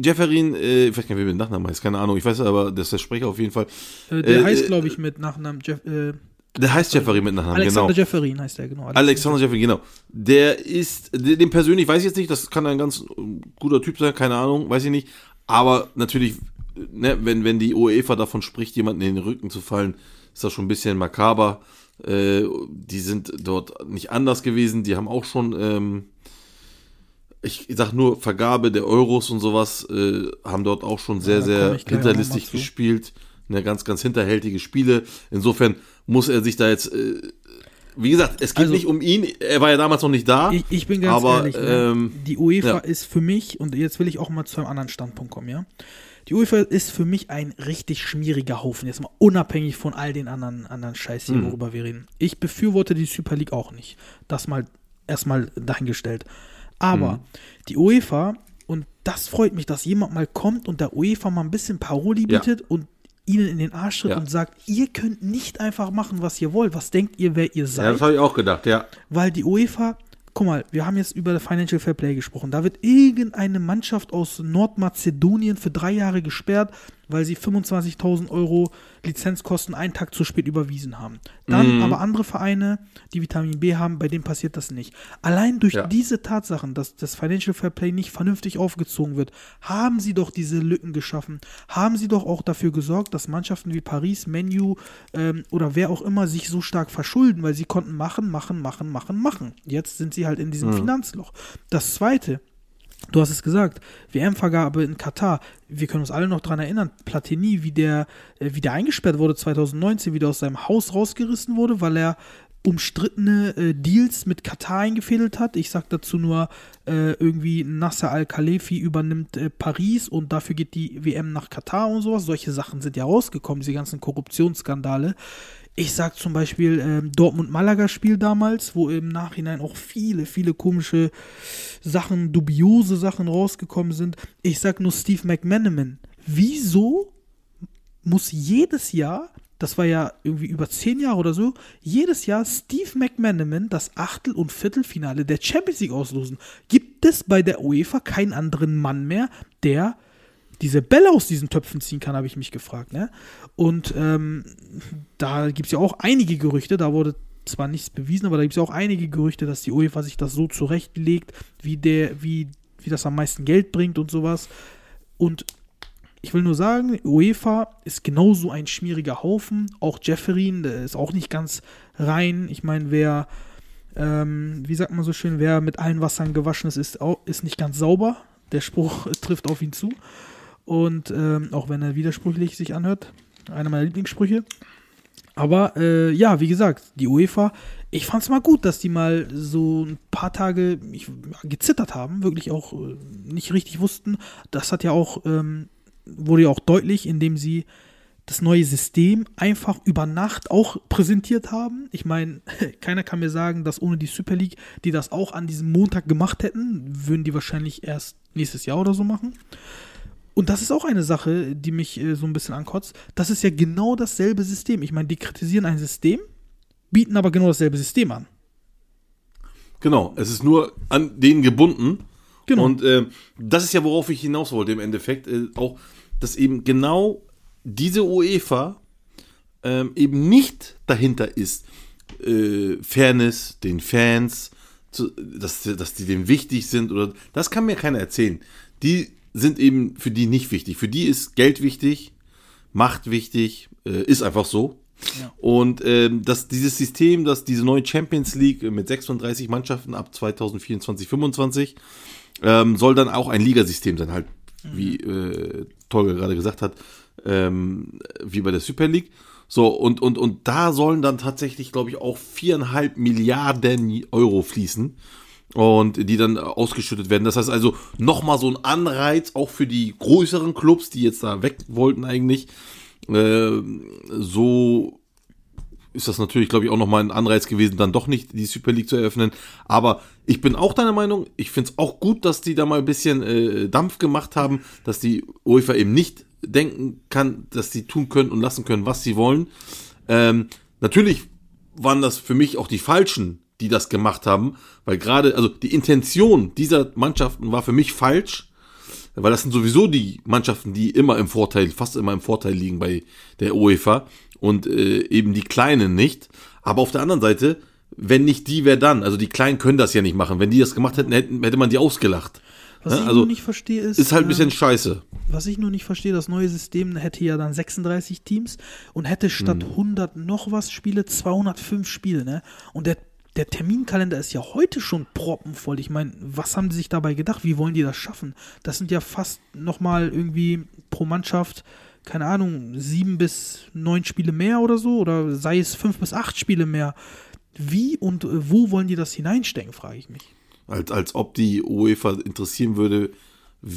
Jefferin, äh, ich weiß gar nicht, wie der Nachname heißt, keine Ahnung. Ich weiß aber, dass der Sprecher auf jeden Fall. Äh, Der Äh, heißt, äh, glaube ich, mit Nachnamen Jeff, äh, Der heißt Jefferin mit Nachnamen, Alexander genau. Jefferin heißt der, genau. Alexander Jefferin, genau. Der ist, den den persönlich weiß ich jetzt nicht, das kann ein ganz äh, guter Typ sein, keine Ahnung, weiß ich nicht. Aber natürlich, ne, wenn, wenn die UEFA davon spricht, jemanden in den Rücken zu fallen, ist das schon ein bisschen makaber. Äh, die sind dort nicht anders gewesen, die haben auch schon, ähm, ich sag nur Vergabe der Euros und sowas, äh, haben dort auch schon sehr, da sehr hinterlistig gespielt. Ne, ganz, ganz hinterhältige Spiele. Insofern muss er sich da jetzt, äh, wie gesagt, es geht Also- nicht um ihn. Er war ja damals noch nicht da. Ich, ich bin ganz aber, ehrlich, ne? ähm, die UEFA ja. ist für mich, und jetzt will ich auch mal zu einem anderen Standpunkt kommen, ja. Die UEFA ist für mich ein richtig schmieriger Haufen, jetzt mal unabhängig von all den anderen, anderen Scheiß hier, worüber wir reden. Ich befürworte die Super League auch nicht. Das mal erstmal dahingestellt. Aber Hm. die UEFA, und das freut mich, dass jemand mal kommt und der UEFA mal ein bisschen Paroli Ja. bietet und ihnen in den Arsch tritt Ja. und sagt, ihr könnt nicht einfach machen, was ihr wollt. Was denkt ihr, wer ihr seid? ja, das habe ich auch gedacht, ja. Weil die UEFA, guck mal, wir haben jetzt über Financial Fair Play gesprochen. Da wird irgendeine Mannschaft aus Nordmazedonien für drei Jahre gesperrt, weil sie 25.000 Euro Lizenzkosten einen Tag zu spät überwiesen haben. Dann aber andere Vereine, die Vitamin B haben, bei denen passiert das nicht. Allein durch Ja. diese Tatsachen, dass das Financial Fair Play nicht vernünftig aufgezogen wird, haben sie doch diese Lücken geschaffen. Haben sie doch auch dafür gesorgt, dass Mannschaften wie Paris, Menu ähm, oder wer auch immer sich so stark verschulden, weil sie konnten machen, machen, machen, machen, machen. Jetzt sind sie halt in diesem Finanzloch. Das zweite, Du hast es gesagt, WM-Vergabe in Katar. Wir können uns alle noch dran erinnern, Platini, wie der, äh, wie der eingesperrt wurde 2019, wie der aus seinem Haus rausgerissen wurde, weil er umstrittene äh, Deals mit Katar eingefädelt hat. Ich sag dazu nur, äh, irgendwie Nasser Al-Khalefi übernimmt äh, Paris und dafür geht die WM nach Katar und sowas. Solche Sachen sind ja rausgekommen, diese ganzen Korruptionsskandale. Ich sag zum Beispiel ähm, Dortmund-Malaga-Spiel damals, wo im Nachhinein auch viele, viele komische Sachen, dubiose Sachen rausgekommen sind. Ich sag nur Steve McManaman. Wieso muss jedes Jahr, das war ja irgendwie über zehn Jahre oder so, jedes Jahr Steve McManaman das Achtel- und Viertelfinale der Champions League auslosen? Gibt es bei der UEFA keinen anderen Mann mehr, der diese Bälle aus diesen Töpfen ziehen kann, habe ich mich gefragt. Ne? Und ähm, da gibt es ja auch einige Gerüchte, da wurde zwar nichts bewiesen, aber da gibt es ja auch einige Gerüchte, dass die UEFA sich das so zurechtlegt, wie, der, wie, wie das am meisten Geld bringt und sowas. Und ich will nur sagen, UEFA ist genauso ein schmieriger Haufen. Auch Jefferin, der ist auch nicht ganz rein. Ich meine, wer, ähm, wie sagt man so schön, wer mit allen Wassern gewaschen ist, ist, auch, ist nicht ganz sauber. Der Spruch trifft auf ihn zu. Und ähm, auch wenn er widersprüchlich sich anhört, einer meiner Lieblingssprüche. Aber äh, ja, wie gesagt, die UEFA, ich fand es mal gut, dass die mal so ein paar Tage ich, gezittert haben, wirklich auch äh, nicht richtig wussten. Das hat ja auch, ähm, wurde ja auch deutlich, indem sie das neue System einfach über Nacht auch präsentiert haben. Ich meine, keiner kann mir sagen, dass ohne die Super League, die das auch an diesem Montag gemacht hätten, würden die wahrscheinlich erst nächstes Jahr oder so machen. Und das ist auch eine Sache, die mich äh, so ein bisschen ankotzt. Das ist ja genau dasselbe System. Ich meine, die kritisieren ein System, bieten aber genau dasselbe System an. Genau, es ist nur an den gebunden. Genau. Und äh, das ist ja, worauf ich hinaus wollte im Endeffekt. Äh, auch, dass eben genau diese UEFA ähm, eben nicht dahinter ist, äh, Fairness den Fans, zu, dass, dass die dem wichtig sind oder das kann mir keiner erzählen. Die sind eben für die nicht wichtig. Für die ist Geld wichtig, Macht wichtig, äh, ist einfach so. Und ähm, dass dieses System, dass diese neue Champions League mit 36 Mannschaften ab 2024, 25 ähm, soll dann auch ein Ligasystem sein, halt wie äh, Tolga gerade gesagt hat, ähm, wie bei der Super League. So, und, und, und da sollen dann tatsächlich, glaube ich, auch viereinhalb Milliarden Euro fließen und die dann ausgeschüttet werden. Das heißt also nochmal so ein Anreiz auch für die größeren Clubs, die jetzt da weg wollten eigentlich. Äh, so ist das natürlich, glaube ich, auch nochmal ein Anreiz gewesen, dann doch nicht die Super League zu eröffnen. Aber ich bin auch deiner Meinung, ich finde es auch gut, dass die da mal ein bisschen äh, Dampf gemacht haben, dass die UEFA eben nicht denken kann, dass sie tun können und lassen können, was sie wollen. Ähm, natürlich waren das für mich auch die Falschen, die das gemacht haben, weil gerade, also die Intention dieser Mannschaften war für mich falsch, weil das sind sowieso die Mannschaften, die immer im Vorteil, fast immer im Vorteil liegen bei der UEFA und äh, eben die Kleinen nicht. Aber auf der anderen Seite, wenn nicht die, wer dann? Also die Kleinen können das ja nicht machen. Wenn die das gemacht hätten, hätte man die ausgelacht. Was Ja, ich also, nur nicht verstehe ist, Ist halt ein bisschen scheiße. was ich nur nicht verstehe, das neue System hätte ja dann 36 Teams und hätte statt Hm. 100 noch was Spiele 205 Spiele, ne? Und der der Terminkalender ist ja heute schon proppenvoll. Ich meine, was haben die sich dabei gedacht? Wie wollen die das schaffen? Das sind ja fast nochmal irgendwie pro Mannschaft, keine Ahnung, sieben bis neun Spiele mehr oder so. Oder sei es fünf bis acht Spiele mehr. Wie und äh, wo wollen die das hineinstecken, frage ich mich. Als, als ob die UEFA interessieren würde,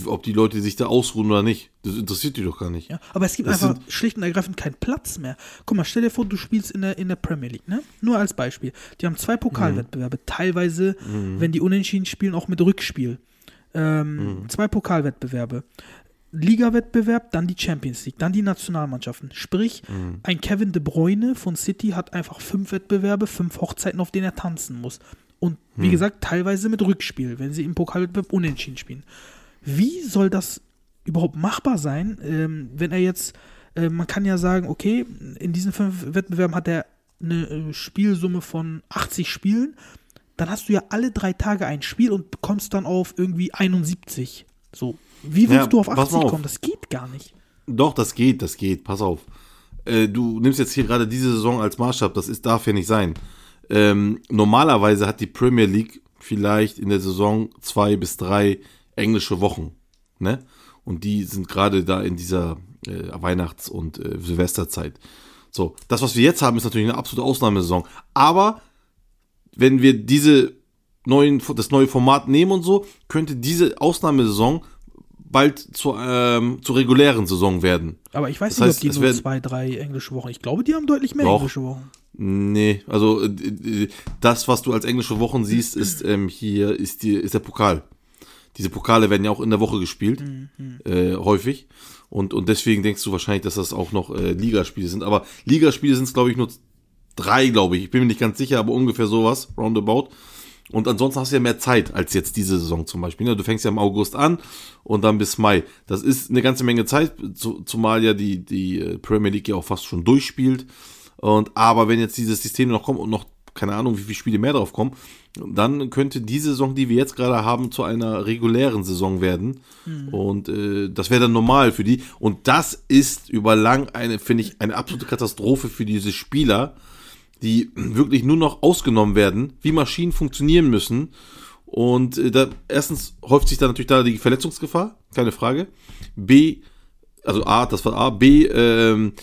ob die Leute sich da ausruhen oder nicht. Das interessiert die doch gar nicht. Ja, aber es gibt Das einfach schlicht und ergreifend keinen Platz mehr. Guck mal, stell dir vor, du spielst in der, in der Premier League, ne? Nur als Beispiel. Die haben zwei Pokalwettbewerbe, teilweise, wenn die unentschieden spielen, auch mit Rückspiel. Ähm, Zwei Pokalwettbewerbe. Liga-Wettbewerb, dann die Champions League, dann die Nationalmannschaften. Sprich, ein Kevin De Bruyne von City hat einfach fünf Wettbewerbe, fünf Hochzeiten, auf denen er tanzen muss. Und wie gesagt, teilweise mit Rückspiel, wenn sie im Pokalwettbewerb unentschieden spielen. Wie soll das überhaupt machbar sein, ähm, wenn er jetzt, äh, man kann ja sagen, okay, in diesen fünf Wettbewerben hat er eine äh, Spielsumme von 80 Spielen, dann hast du ja alle drei Tage ein Spiel und kommst dann auf irgendwie 71. So, wie willst Ja, du auf pass 80 mal auf. kommen? Das geht gar nicht. Doch, das geht, das geht. Pass auf. Äh, du nimmst jetzt hier gerade diese Saison als Maßstab. Das ist, darf ja nicht sein. Ähm, normalerweise hat die Premier League vielleicht in der Saison zwei bis drei englische Wochen. Ne? Und die sind gerade da in dieser äh, Weihnachts- und äh, Silvesterzeit. So, das, was wir jetzt haben, ist natürlich eine absolute Ausnahmesaison. Aber wenn wir diese neuen, das neue Format nehmen und so, könnte diese Ausnahmesaison bald zur, ähm, zur regulären Saison werden. Aber ich weiß Das nicht, heißt, ob die nur werden- zwei, drei englische Wochen. Ich glaube, die haben deutlich mehr Doch. englische Wochen. Nee, also äh, äh, das, was du als englische Wochen siehst, ist ähm, hier ist die ist der Pokal. Diese Pokale werden ja auch in der Woche gespielt, äh, häufig. Und, und deswegen denkst du wahrscheinlich, dass das auch noch äh, Ligaspiele sind. Aber Ligaspiele sind es, glaube ich, nur drei, glaube ich. Ich bin mir nicht ganz sicher, aber ungefähr sowas, roundabout. Und ansonsten hast du ja mehr Zeit als jetzt diese Saison zum Beispiel. ne? Du fängst ja im August an und dann bis Mai. Das ist eine ganze Menge Zeit, zu, zumal ja die, die äh, Premier League ja auch fast schon durchspielt. Und aber wenn jetzt dieses System noch kommt und noch keine Ahnung, wie viele Spiele mehr drauf kommen, dann könnte die Saison, die wir jetzt gerade haben, zu einer regulären Saison werden. Und äh, das wäre dann normal für die. Und das ist über lang eine, finde ich, eine absolute Katastrophe für diese Spieler, die wirklich nur noch ausgenommen werden, wie Maschinen funktionieren müssen. Und äh, da erstens häuft sich da natürlich da die Verletzungsgefahr, keine Frage. B, also A, das war A, B, ähm,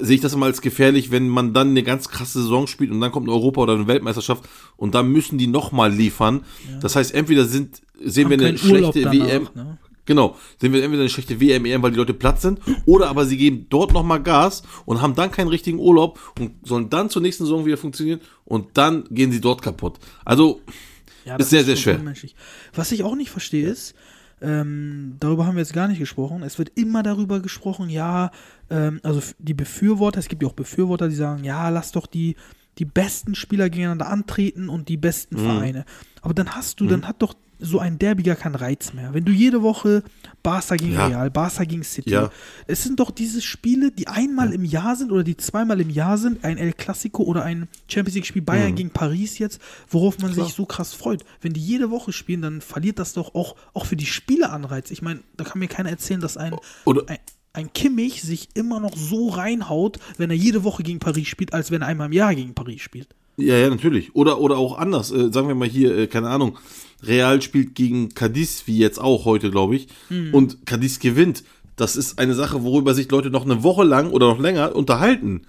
sehe ich das immer als gefährlich, wenn man dann eine ganz krasse Saison spielt und dann kommt eine Europa- oder eine Weltmeisterschaft und dann müssen die nochmal liefern. Das heißt, entweder sind, sehen Haben wir eine schlechte danach, WM, ne? Genau, sehen wir entweder eine schlechte WM, EM, weil die Leute platt sind, oder aber sie geben dort nochmal Gas und haben dann keinen richtigen Urlaub und sollen dann zur nächsten Saison wieder funktionieren und dann gehen sie dort kaputt. Also, Ja, Ist sehr, sehr schon schwer. Was ich auch nicht verstehe ist, ähm, darüber haben wir jetzt gar nicht gesprochen. Es wird immer darüber gesprochen, ja, ähm, also die Befürworter, es gibt ja auch Befürworter, die sagen, ja, lass doch die, die besten Spieler gegeneinander antreten und die besten Mhm. Vereine. Aber dann hast du, dann hat doch so ein Derby gar keinen Reiz mehr. Wenn du jede Woche Barca gegen Ja. Real, Barca gegen City, Ja. es sind doch diese Spiele, die einmal im Jahr sind oder die zweimal im Jahr sind, ein El Clasico oder ein Champions League Spiel Bayern gegen Paris jetzt, worauf man Mhm. Klar. sich so krass freut. Wenn die jede Woche spielen, dann verliert das doch auch, auch für die Spieler Anreiz. Ich meine, da kann mir keiner erzählen, dass ein, Oder- ein, ein Kimmich sich immer noch so reinhaut, wenn er jede Woche gegen Paris spielt, als wenn er einmal im Jahr gegen Paris spielt. Ja, ja, natürlich. Oder, oder auch anders. Äh, sagen wir mal hier, äh, keine Ahnung, Real spielt gegen Cadiz, wie jetzt auch heute, glaube ich. Und Cadiz gewinnt. Das ist eine Sache, worüber sich Leute noch eine Woche lang oder noch länger unterhalten.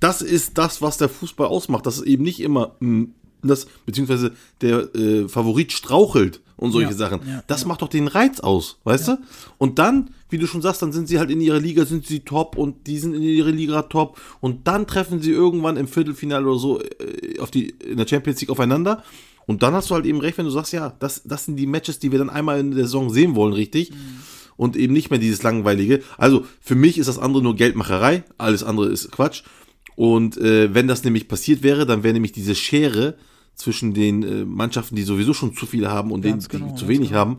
Das ist das, was der Fußball ausmacht. Das ist eben nicht immer mh, das, beziehungsweise der äh, Favorit strauchelt und solche Ja, Sachen. ja, das macht doch den Reiz aus, weißt du? Und dann, wie du schon sagst, dann sind sie halt in ihrer Liga, sind sie top und die sind in ihrer Liga top und dann treffen sie irgendwann im Viertelfinale oder so äh, auf die, in der Champions League aufeinander. Und dann hast du halt eben recht, wenn du sagst, ja, das, das sind die Matches, die wir dann einmal in der Saison sehen wollen, richtig? Und eben nicht mehr dieses langweilige. Also für mich ist das andere nur Geldmacherei, alles andere ist Quatsch. Und äh, wenn das nämlich passiert wäre, dann wäre nämlich diese Schere zwischen den äh, Mannschaften, die sowieso schon zu viele haben und Ganz denen, genau, die zu ganz wenig genau. haben,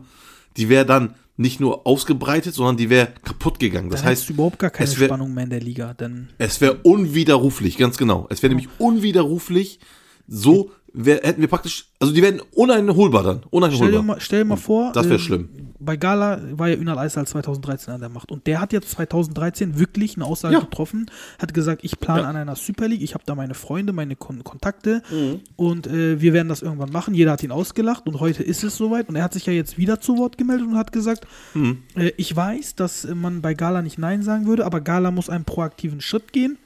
die wäre dann nicht nur ausgebreitet, sondern die wäre kaputt gegangen. Das Dann heißt, überhaupt gar keine wär- Spannung mehr in der Liga. Denn es wäre unwiderruflich, ganz genau. Es wäre nämlich unwiderruflich, so wär, hätten wir praktisch, also die wären uneinholbar dann. stell dir Uneinholbar. mal, stell dir mal vor, Das wäre ähm, schlimm. bei Gala war ja Ünal Aysal 2013 an der Macht und der hat jetzt 2013 wirklich eine Aussage Ja. getroffen, hat gesagt, ich plane Ja. an einer Super League, ich habe da meine Freunde, meine Kon Kontakte Mhm. und äh, wir werden das irgendwann machen. Jeder hat ihn ausgelacht und heute ist es soweit und er hat sich ja jetzt wieder zu Wort gemeldet und hat gesagt, Mhm. äh, ich weiß, dass äh, man bei Gala nicht Nein sagen würde, aber Gala muss einen proaktiven Schritt gehen.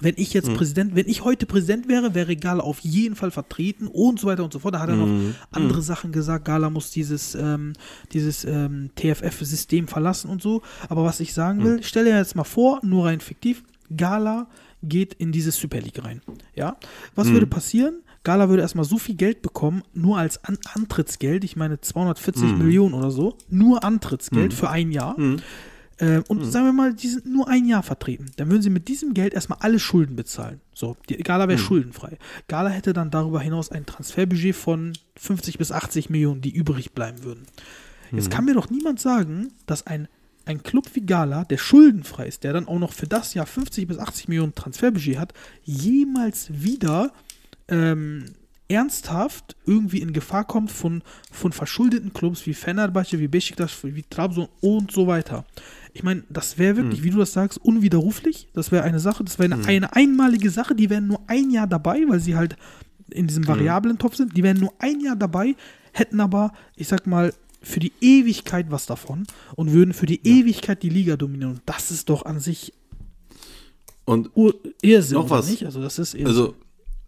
Wenn ich Mhm. jetzt Präsident, wenn ich heute Präsident wäre, wäre Gala auf jeden Fall vertreten und so weiter und so fort. Da hat er noch Mhm. andere Sachen gesagt. Gala muss dieses, ähm, dieses ähm, TFF-System verlassen und so. Aber was ich sagen Mhm. will, stell dir jetzt mal vor, nur rein fiktiv, Gala geht in diese Super League rein. Ja? Was Mhm. würde passieren? Gala würde erstmal so viel Geld bekommen, nur als An Antrittsgeld, ich meine 240 Mhm. Millionen oder so, nur Antrittsgeld für ein Jahr. Äh, und Mhm. sagen wir mal, die sind nur ein Jahr vertreten. Dann würden sie mit diesem Geld erstmal alle Schulden bezahlen. So, die Gala Mhm. wäre schuldenfrei. Gala hätte dann darüber hinaus ein Transferbudget von 50 bis 80 Millionen, die übrig bleiben würden. Jetzt Mhm. kann mir doch niemand sagen, dass ein, ein Club wie Gala, der schuldenfrei ist, der dann auch noch für das Jahr 50 bis 80 Millionen Transferbudget hat, jemals wieder ähm, ernsthaft irgendwie in Gefahr kommt von, von verschuldeten Clubs wie Fenerbahce, wie Besiktas, wie Trabzon und so weiter. Ich meine, das wäre wirklich, wie du das sagst, unwiderruflich. Das wäre eine Sache, das wäre eine, eine einmalige Sache. Die wären nur ein Jahr dabei, weil sie halt in diesem variablen Topf sind. Die wären nur ein Jahr dabei, hätten aber, ich sag mal, für die Ewigkeit was davon und würden für die Ewigkeit die Liga dominieren. Und das ist doch an sich Und Irrsinn, Noch was. nicht? Also das ist Irrsinn. Also,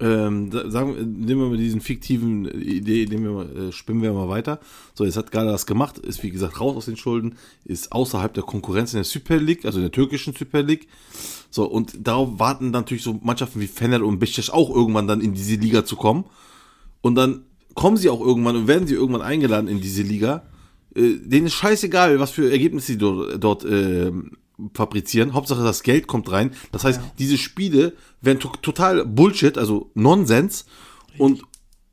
ähm, sagen, nehmen wir mal diesen fiktiven Idee, nehmen wir mal, äh, spinnen wir mal weiter. So, jetzt hat Gala das gemacht, ist wie gesagt raus aus den Schulden, ist außerhalb der Konkurrenz in der Super League, also in der türkischen Super League. So, und darauf warten natürlich so Mannschaften wie Fener und Beşiktaş auch irgendwann dann in diese Liga zu kommen. Und dann kommen sie auch irgendwann und werden sie irgendwann eingeladen in diese Liga. Äh, denen ist scheißegal, was für Ergebnisse sie dort, dort äh, fabrizieren. Hauptsache das Geld kommt rein. Das heißt, diese Spiele werden to total Bullshit, also Nonsens. Und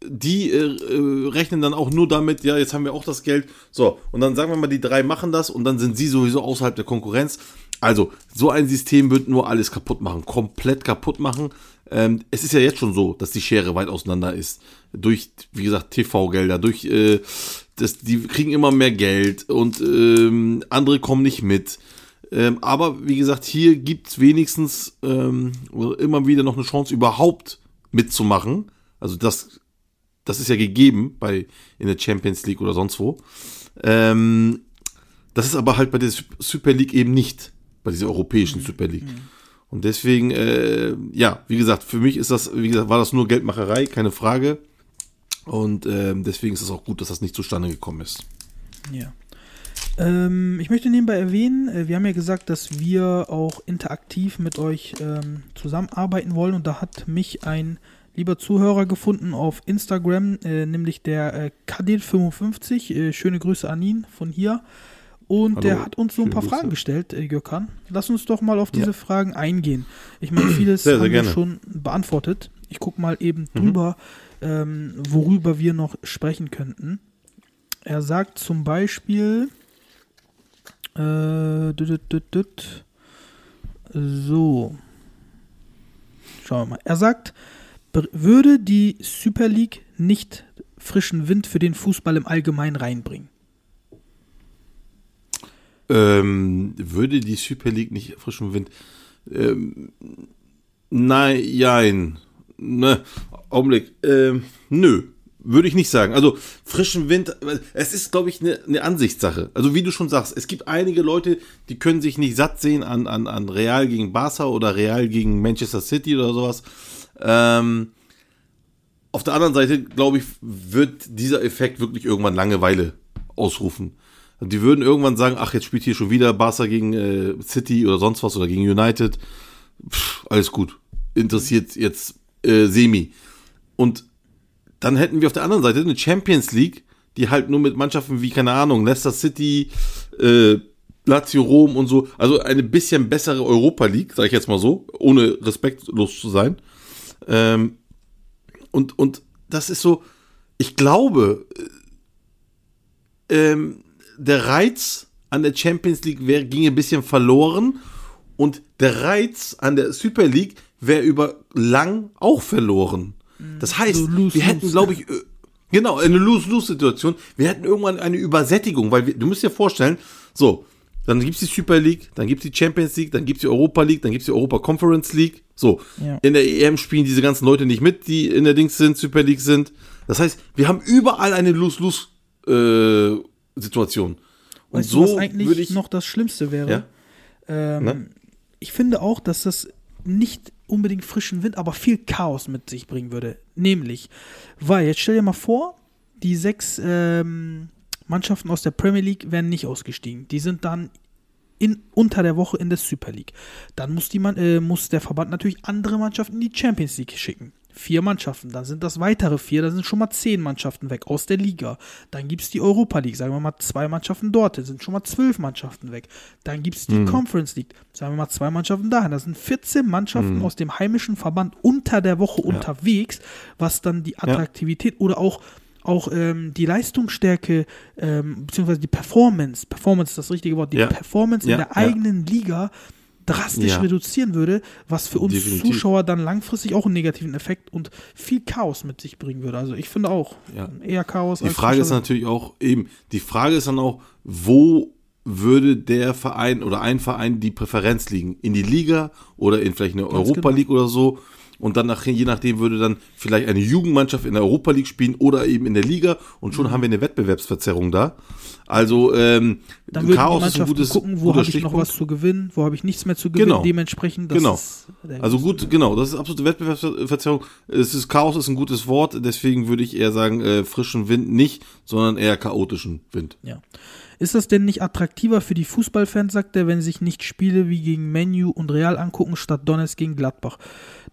die äh, äh, rechnen dann auch nur damit, ja, jetzt haben wir auch das Geld. So, und dann sagen wir mal, die drei machen das und dann sind sie sowieso außerhalb der Konkurrenz. Also, so ein System wird nur alles kaputt machen, komplett kaputt machen. Ähm, es ist ja jetzt schon so, dass die Schere weit auseinander ist. Durch, wie gesagt, TV-Gelder, durch, äh, das, die kriegen immer mehr Geld und ähm, andere kommen nicht mit. Ähm, aber wie gesagt, hier gibt's wenigstens ähm, immer wieder noch eine Chance, überhaupt mitzumachen. Also das, das ist ja gegeben bei in der Champions League oder sonst wo. Ähm, das ist aber halt bei der Super League eben nicht, bei dieser europäischen Super League. Und deswegen, äh, ja, wie gesagt, für mich ist das, wie gesagt, war das nur Geldmacherei, keine Frage. Und ähm, deswegen ist es auch gut, dass das nicht zustande gekommen ist. Ja. Ähm, ich möchte nebenbei erwähnen, äh, wir haben ja gesagt, dass wir auch interaktiv mit euch ähm, zusammenarbeiten wollen und da hat mich ein lieber Zuhörer gefunden auf Instagram, äh, nämlich der äh, Kadil55. Äh, schöne Grüße an ihn von hier. Und Hallo, der hat uns so ein paar Grüße. Fragen gestellt, äh, Gökhan. Lass uns doch mal auf diese Ja. Fragen eingehen. Ich meine, vieles Sehr, sehr haben wir gerne. schon beantwortet. ich gucke mal eben drüber, ähm, worüber wir noch sprechen könnten. Er sagt zum Beispiel, äh, düt, düt, düt, so, schauen wir mal. Er sagt, "Ber- würde die Super League nicht frischen Wind für den Fußball im Allgemeinen reinbringen? Ähm, würde die Super League nicht frischen Wind? Ähm, nein, jein. Ne, Augenblick. Ähm, nö, würde ich nicht sagen. Also frischen Wind, es ist, glaube ich, eine ne Ansichtssache. Also wie du schon sagst, es gibt einige Leute, die können sich nicht satt sehen an, an, an Real gegen Barca oder Real gegen Manchester City oder sowas. Ähm, auf der anderen Seite, glaube ich, wird dieser Effekt wirklich irgendwann Langeweile ausrufen. Die würden irgendwann sagen, ach, jetzt spielt hier schon wieder Barca gegen äh, City oder sonst was oder gegen United. Pff, alles gut. Interessiert jetzt äh, semi. Und dann hätten wir auf der anderen Seite eine Champions League, die halt nur mit Mannschaften wie, keine Ahnung, Leicester City, äh, Lazio Rom und so, also eine bisschen bessere Europa League, sage ich jetzt mal so, ohne respektlos zu sein. Ähm, und, und das ist so, ich glaube, äh, ähm, der Reiz an der Champions League wär, ginge ein bisschen verloren und der Reiz an der Super League wäre über lang auch verloren. Das heißt, So lose, wir hätten, glaube ich, äh, genau, eine Lose-Lose-Situation. Wir hätten irgendwann eine Übersättigung, weil wir, du musst dir vorstellen, so, dann gibt's die Super League, dann gibt's die Champions League, dann gibt's die Europa League, dann gibt's die Europa Conference League. So, Ja. in der EM spielen diese ganzen Leute nicht mit, die in der Dings sind, Super League sind. Das heißt, wir haben überall eine Lose-Lose-Situation. Und Weißt so du, was eigentlich würde ich noch das Schlimmste wäre? Ja? Ähm? Ich finde auch, dass das nicht unbedingt frischen Wind, aber viel Chaos mit sich bringen würde. Nämlich, weil, jetzt stell dir mal vor, die sechs ähm, Mannschaften aus der Premier League werden nicht ausgestiegen. Die sind dann in, unter der Woche in der Super League. Dann muss, die, äh, muss der Verband natürlich andere Mannschaften in die Champions League schicken. Vier Mannschaften, dann sind das weitere vier, dann sind schon mal zehn Mannschaften weg aus der Liga. Dann gibt es die Europa League, sagen wir mal zwei Mannschaften dort, dann sind schon mal zwölf Mannschaften weg. Dann gibt es die Conference League, sagen wir mal zwei Mannschaften dahin. Das sind 14 Mannschaften aus dem heimischen Verband unter der Woche unterwegs, was dann die Attraktivität oder auch auch ähm, die Leistungsstärke, ähm, beziehungsweise die Performance, Performance ist das richtige Wort, die Ja. Performance Ja, in der ja. eigenen Liga drastisch Ja. reduzieren würde, was für uns Definitiv. Zuschauer dann langfristig auch einen negativen Effekt und viel Chaos mit sich bringen würde. Also ich finde auch Ja. eher Chaos Die Frage ist natürlich auch eben, die Frage ist dann auch, wo würde der Verein oder ein Verein die Präferenz liegen? In die Liga oder in vielleicht eine Europa genau. League oder so? Und dann nach, je nachdem würde dann vielleicht eine Jugendmannschaft in der Europa League spielen oder eben in der Liga und Mhm. schon haben wir eine Wettbewerbsverzerrung da. Also ähm, dann Chaos ist ein gutes, gucken, wo habe ich noch was zu gewinnen, wo habe ich nichts mehr zu gewinnen. Genau. Dementsprechend, das Genau. ist Also gut, genau, das ist absolute Wettbewerbsverzerrung. Es ist Chaos ist ein gutes Wort, deswegen würde ich eher sagen, äh, frischen Wind nicht, sondern eher chaotischen Wind. Ja. Ist das denn nicht attraktiver für die Fußballfans, sagt er, wenn sie sich nicht Spiele wie gegen Menu und Real angucken, statt Donetsk gegen Gladbach?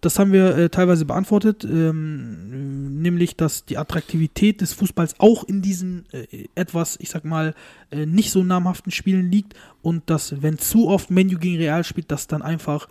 Das haben wir äh, teilweise beantwortet, ähm, nämlich, dass die Attraktivität des Fußballs auch in diesen äh, etwas, ich sag mal, äh, nicht so namhaften Spielen liegt und dass, wenn zu oft Menu gegen Real spielt, dass dann einfach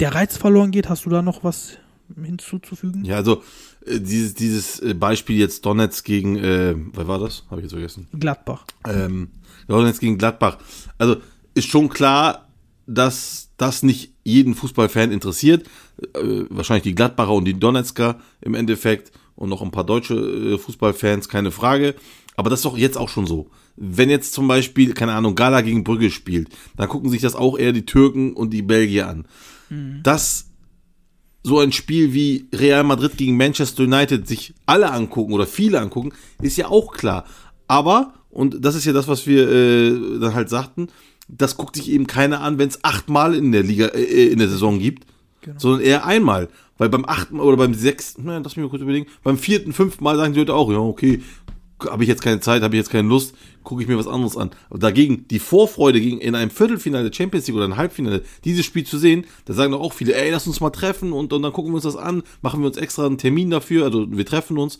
der Reiz verloren geht. Hast du da noch was hinzuzufügen? Ja, also äh, dieses, dieses äh, Beispiel jetzt Donetsk gegen, äh, wer war das? Habe ich jetzt vergessen. Gladbach. Ähm, Donetsk gegen Gladbach. Also ist schon klar, dass das nicht jeden Fußballfan interessiert. Äh, wahrscheinlich die Gladbacher und die Donetsker im Endeffekt und noch ein paar deutsche äh, Fußballfans, keine Frage. Aber das ist doch jetzt auch schon so. Wenn jetzt zum Beispiel, keine Ahnung, Gala gegen Brügge spielt, dann gucken sich das auch eher die Türken und die Belgier an. Das so ein Spiel wie Real Madrid gegen Manchester United sich alle angucken oder viele angucken, ist ja auch klar. Aber, und das ist ja das, was wir äh, dann halt sagten, das guckt sich eben keiner an, wenn es achtmal in der Liga, äh, in der Saison gibt, sondern eher einmal. Weil beim achten oder beim sechsten, na, lass mich mal kurz überlegen, beim vierten, fünften Mal sagen die Leute auch, ja, okay, habe ich jetzt keine Zeit, habe ich jetzt keine Lust, gucke ich mir was anderes an. Aber dagegen die Vorfreude gegen in einem Viertelfinale Champions League oder ein Halbfinale dieses Spiel zu sehen, da sagen doch auch viele, ey, lass uns mal treffen und, und dann gucken wir uns das an, machen wir uns extra einen Termin dafür, also wir treffen uns,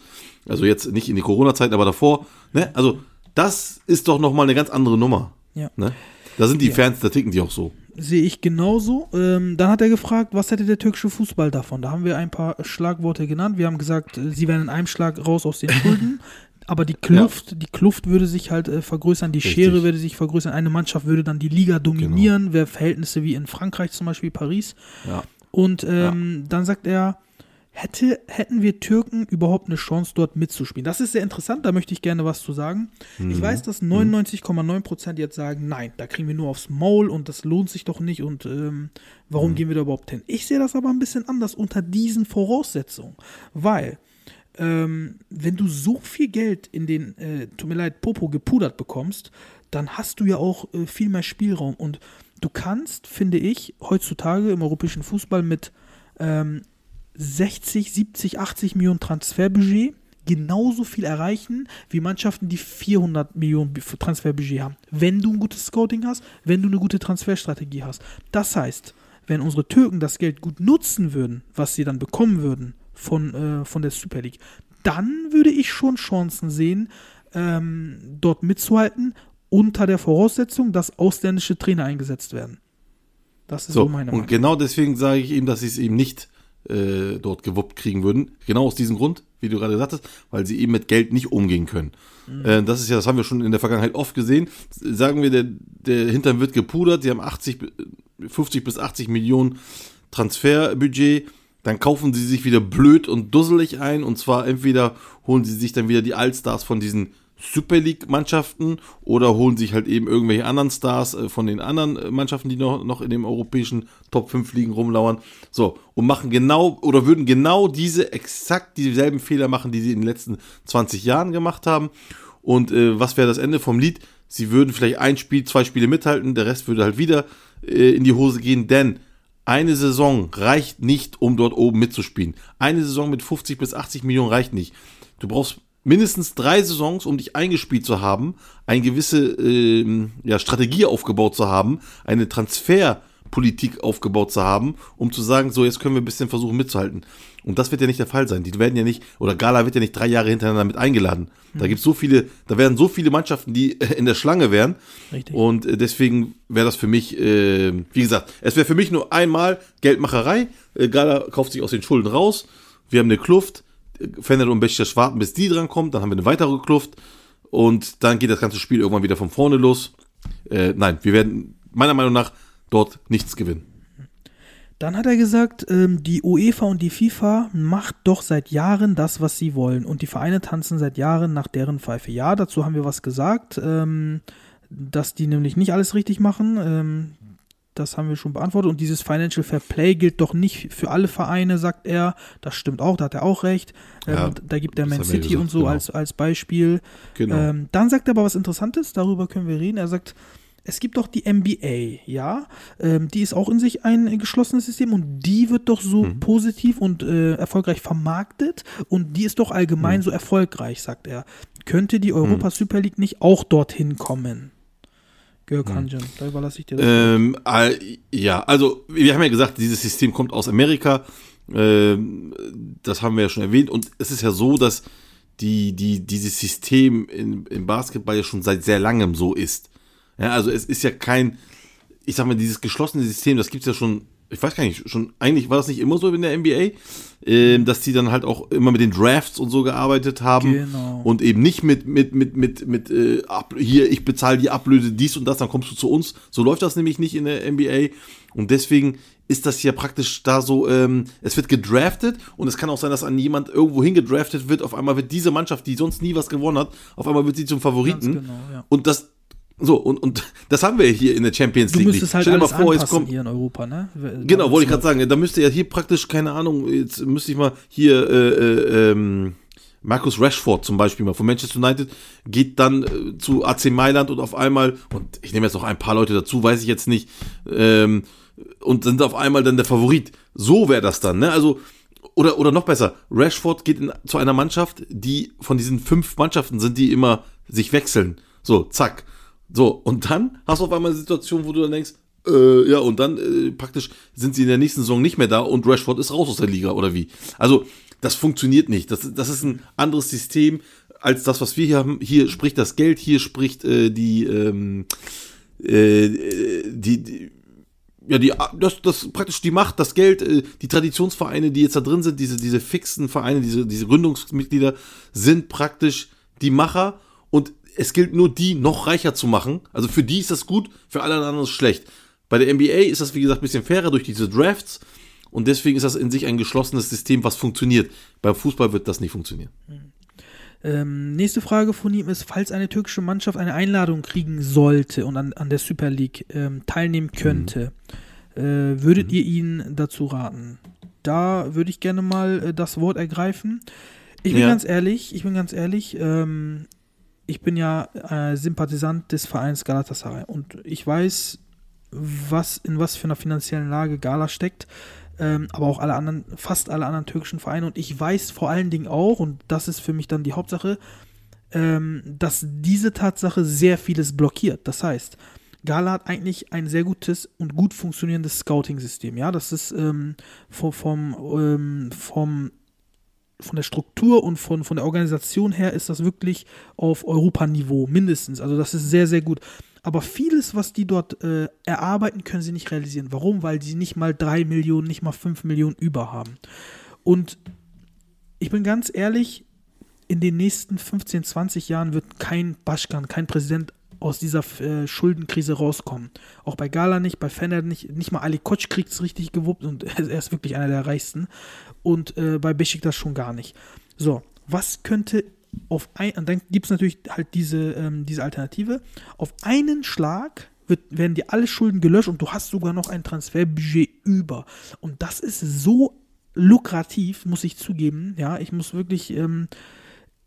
also jetzt nicht in die Corona-Zeit, aber davor, ne? Also das ist doch nochmal eine ganz andere Nummer. Ja. Ne? Da sind die Ja. Fans, da ticken die auch so. Sehe ich genauso. Ähm, dann hat er gefragt, was hätte der türkische Fußball davon? Da haben wir ein paar Schlagworte genannt. Wir haben gesagt, äh, sie wären in einem Schlag raus aus den Schulden. Aber die Kluft, die Kluft würde sich halt äh, vergrößern, die Richtig. Schere würde sich vergrößern. Eine Mannschaft würde dann die Liga dominieren, wäre Verhältnisse wie in Frankreich zum Beispiel, Paris. Ja. Und ähm, dann sagt er, hätte, hätten wir Türken überhaupt eine Chance, dort mitzuspielen? Das ist sehr interessant, da möchte ich gerne was zu sagen. Ich weiß, dass 99,9% jetzt sagen, nein, da kriegen wir nur aufs Maul und das lohnt sich doch nicht und ähm, warum gehen wir da überhaupt hin? Ich sehe das aber ein bisschen anders unter diesen Voraussetzungen, weil ähm, wenn du so viel Geld in den, äh, tut mir leid, Popo gepudert bekommst, dann hast du ja auch äh, viel mehr Spielraum. Und du kannst, finde ich, heutzutage im europäischen Fußball mit ähm, 60, 70, 80 Millionen Transferbudget genauso viel erreichen wie Mannschaften, die 400 Millionen Transferbudget haben. Wenn du ein gutes Scouting hast, wenn du eine gute Transferstrategie hast. Das heißt, wenn unsere Türken das Geld gut nutzen würden, was sie dann bekommen würden von, äh, von der Super League, dann würde ich schon Chancen sehen, ähm, dort mitzuhalten, unter der Voraussetzung, dass ausländische Trainer eingesetzt werden. Das ist so, So, meine und Meinung. genau deswegen sage ich ihm, dass sie es eben nicht äh, dort gewuppt kriegen würden. Genau aus diesem Grund, wie du gerade gesagt hast, weil sie eben mit Geld nicht umgehen können. Äh, das ist ja, das haben wir schon in der Vergangenheit oft gesehen. Sagen wir, der, der Hintern wird gepudert, sie haben 80, bi- 50 bis 80 Millionen Transferbudget, dann kaufen sie sich wieder blöd und dusselig ein und zwar entweder holen sie sich dann wieder die Allstars von diesen Super League-Mannschaften oder holen sich halt eben irgendwelche anderen Stars äh, von den anderen äh, Mannschaften, die noch, noch in dem europäischen Top 5 Ligen rumlauern. So, und machen genau oder würden genau diese exakt dieselben Fehler machen, die sie in den letzten 20 Jahren gemacht haben. Und äh, was wäre das Ende vom Lied? Sie würden vielleicht ein Spiel, zwei Spiele mithalten, der Rest würde halt wieder äh, in die Hose gehen, denn eine Saison reicht nicht, um dort oben mitzuspielen. Eine Saison mit 50 bis 80 Millionen reicht nicht. Du brauchst mindestens drei Saisons, um dich eingespielt zu haben, eine gewisse ähm, ja, Strategie aufgebaut zu haben, eine Transferpolitik aufgebaut zu haben, um zu sagen, so jetzt können wir ein bisschen versuchen mitzuhalten. Und das wird ja nicht der Fall sein. Die werden ja nicht, oder Gala wird ja nicht drei Jahre hintereinander mit eingeladen. Da gibt's so viele, da werden so viele Mannschaften, die äh, in der Schlange wären. Richtig. Und äh, deswegen wäre das für mich, äh, wie gesagt, es wäre für mich nur einmal Geldmacherei. Äh, Gala kauft sich aus den Schulden raus. Wir haben eine Kluft. Fener und Besiktas warten, bis die dran kommt. Dann haben wir eine weitere Kluft. Und dann geht das ganze Spiel irgendwann wieder von vorne los. Äh, nein, wir werden meiner Meinung nach dort nichts gewinnen. Dann hat er gesagt, ähm, die UEFA und die FIFA macht doch seit Jahren das, was sie wollen. Und die Vereine tanzen seit Jahren nach deren Pfeife. Ja, dazu haben wir was gesagt, ähm, dass die nämlich nicht alles richtig machen. Ähm, das haben wir schon beantwortet. Und dieses Financial Fair Play gilt doch nicht für alle Vereine, sagt er. Das stimmt auch, da hat er auch recht. Ähm, Ja, da gibt er Man City gesagt, und so genau. als, als Beispiel. Genau. Ähm, dann sagt er aber was Interessantes, darüber können wir reden. Er sagt, es gibt doch die NBA, ja, ähm, die ist auch in sich ein geschlossenes System und die wird doch so Mhm. positiv und äh, erfolgreich vermarktet und die ist doch Mhm. allgemein so erfolgreich, sagt er. Könnte die Europa Super League nicht auch dorthin kommen? Görkanjan, da überlasse ich dir das. Ähm, äh, ja, also wir haben ja gesagt, dieses System kommt aus Amerika. Ähm, das haben wir ja schon erwähnt. Und es ist ja so, dass die, die, dieses System in, im Basketball ja schon seit sehr langem so ist. Ja, also es ist ja kein, ich sag mal, dieses geschlossene System, das gibt's ja schon, ich weiß gar nicht, schon, eigentlich war das nicht immer so in der NBA, ähm, dass die dann halt auch immer mit den Drafts und so gearbeitet haben Genau. und eben nicht mit, mit, mit, mit, mit, äh, ab, hier, ich bezahle die Ablöse, dies und das, dann kommst du zu uns. So läuft das nämlich nicht in der NBA und deswegen ist das ja praktisch da so, ähm, es wird gedraftet und es kann auch sein, dass an jemand irgendwo hingedraftet wird, auf einmal wird diese Mannschaft, die sonst nie was gewonnen hat, auf einmal wird sie zum Favoriten genau, ja. und das, so, und, und das haben wir hier in der Champions Du League. müsstest halt Stell alles mal vor, jetzt anpassen kommt, hier in Europa, ne? Genau, wollte ich gerade sagen. Da müsste ja hier praktisch, keine Ahnung, jetzt müsste ich mal hier, äh, äh, ähm, Markus Rashford zum Beispiel mal von Manchester United geht dann äh, zu AC Mailand und auf einmal, und ich nehme jetzt noch ein paar Leute dazu, weiß ich jetzt nicht, ähm, und sind auf einmal dann der Favorit. So wäre das dann, ne? Also, oder, oder noch besser, Rashford geht in, zu einer Mannschaft, die von diesen fünf Mannschaften sind, die immer sich wechseln. So, zack. So, und dann hast du auf einmal eine Situation, wo du dann denkst, äh, ja, und dann äh, praktisch sind sie in der nächsten Saison nicht mehr da und Rashford ist raus aus der Liga, oder wie? Also, das funktioniert nicht. Das, das ist ein anderes System als das, was wir hier haben. Hier spricht das Geld, hier spricht äh, die, ähm, äh, die, die, ja, die, das, das praktisch die Macht, das Geld, äh, die Traditionsvereine, die jetzt da drin sind, diese, diese fixen Vereine, diese, diese Gründungsmitglieder, sind praktisch die Macher es gilt nur, die noch reicher zu machen. Also für die ist das gut, für alle anderen ist es schlecht. Bei der NBA ist das, wie gesagt, ein bisschen fairer durch diese Drafts und deswegen ist das in sich ein geschlossenes System, was funktioniert. Beim Fußball wird das nicht funktionieren. Ähm, nächste Frage von ihm ist, falls eine türkische Mannschaft eine Einladung kriegen sollte und an, an der Super League ähm, teilnehmen könnte, äh, würdet ihr ihnen dazu raten? Da würde ich gerne mal äh, das Wort ergreifen. Ich bin Ja. ganz ehrlich, ich bin ganz ehrlich, ähm, ich bin ja äh, Sympathisant des Vereins Galatasaray und ich weiß, was in was für einer finanziellen Lage Gala steckt, ähm, aber auch alle anderen, fast alle anderen türkischen Vereine und ich weiß vor allen Dingen auch, und das ist für mich dann die Hauptsache, ähm, dass diese Tatsache sehr vieles blockiert. Das heißt, Gala hat eigentlich ein sehr gutes und gut funktionierendes Scouting-System. Ja, das ist ähm, vom, vom, ähm, vom von der Struktur und von, von der Organisation her ist das wirklich auf Europaniveau mindestens. Also das ist sehr, sehr gut. Aber vieles, was die dort äh, erarbeiten, können sie nicht realisieren. Warum? Weil sie nicht mal drei Millionen, nicht mal fünf Millionen über haben. Und ich bin ganz ehrlich, in den nächsten 15, 20 Jahren wird kein Baschkan, kein Präsident aus dieser äh, Schuldenkrise rauskommen. Auch bei Gala nicht, bei Fener nicht. Nicht mal Ali Koç kriegt es richtig gewuppt und er ist wirklich einer der reichsten. Und äh, bei Besiktas schon gar nicht. So, was könnte auf ein, und dann gibt es natürlich halt diese, ähm, diese Alternative. Auf einen Schlag wird, werden dir alle Schulden gelöscht und du hast sogar noch ein Transferbudget über. Und das ist so lukrativ, muss ich zugeben. Ja, ich muss wirklich, ähm,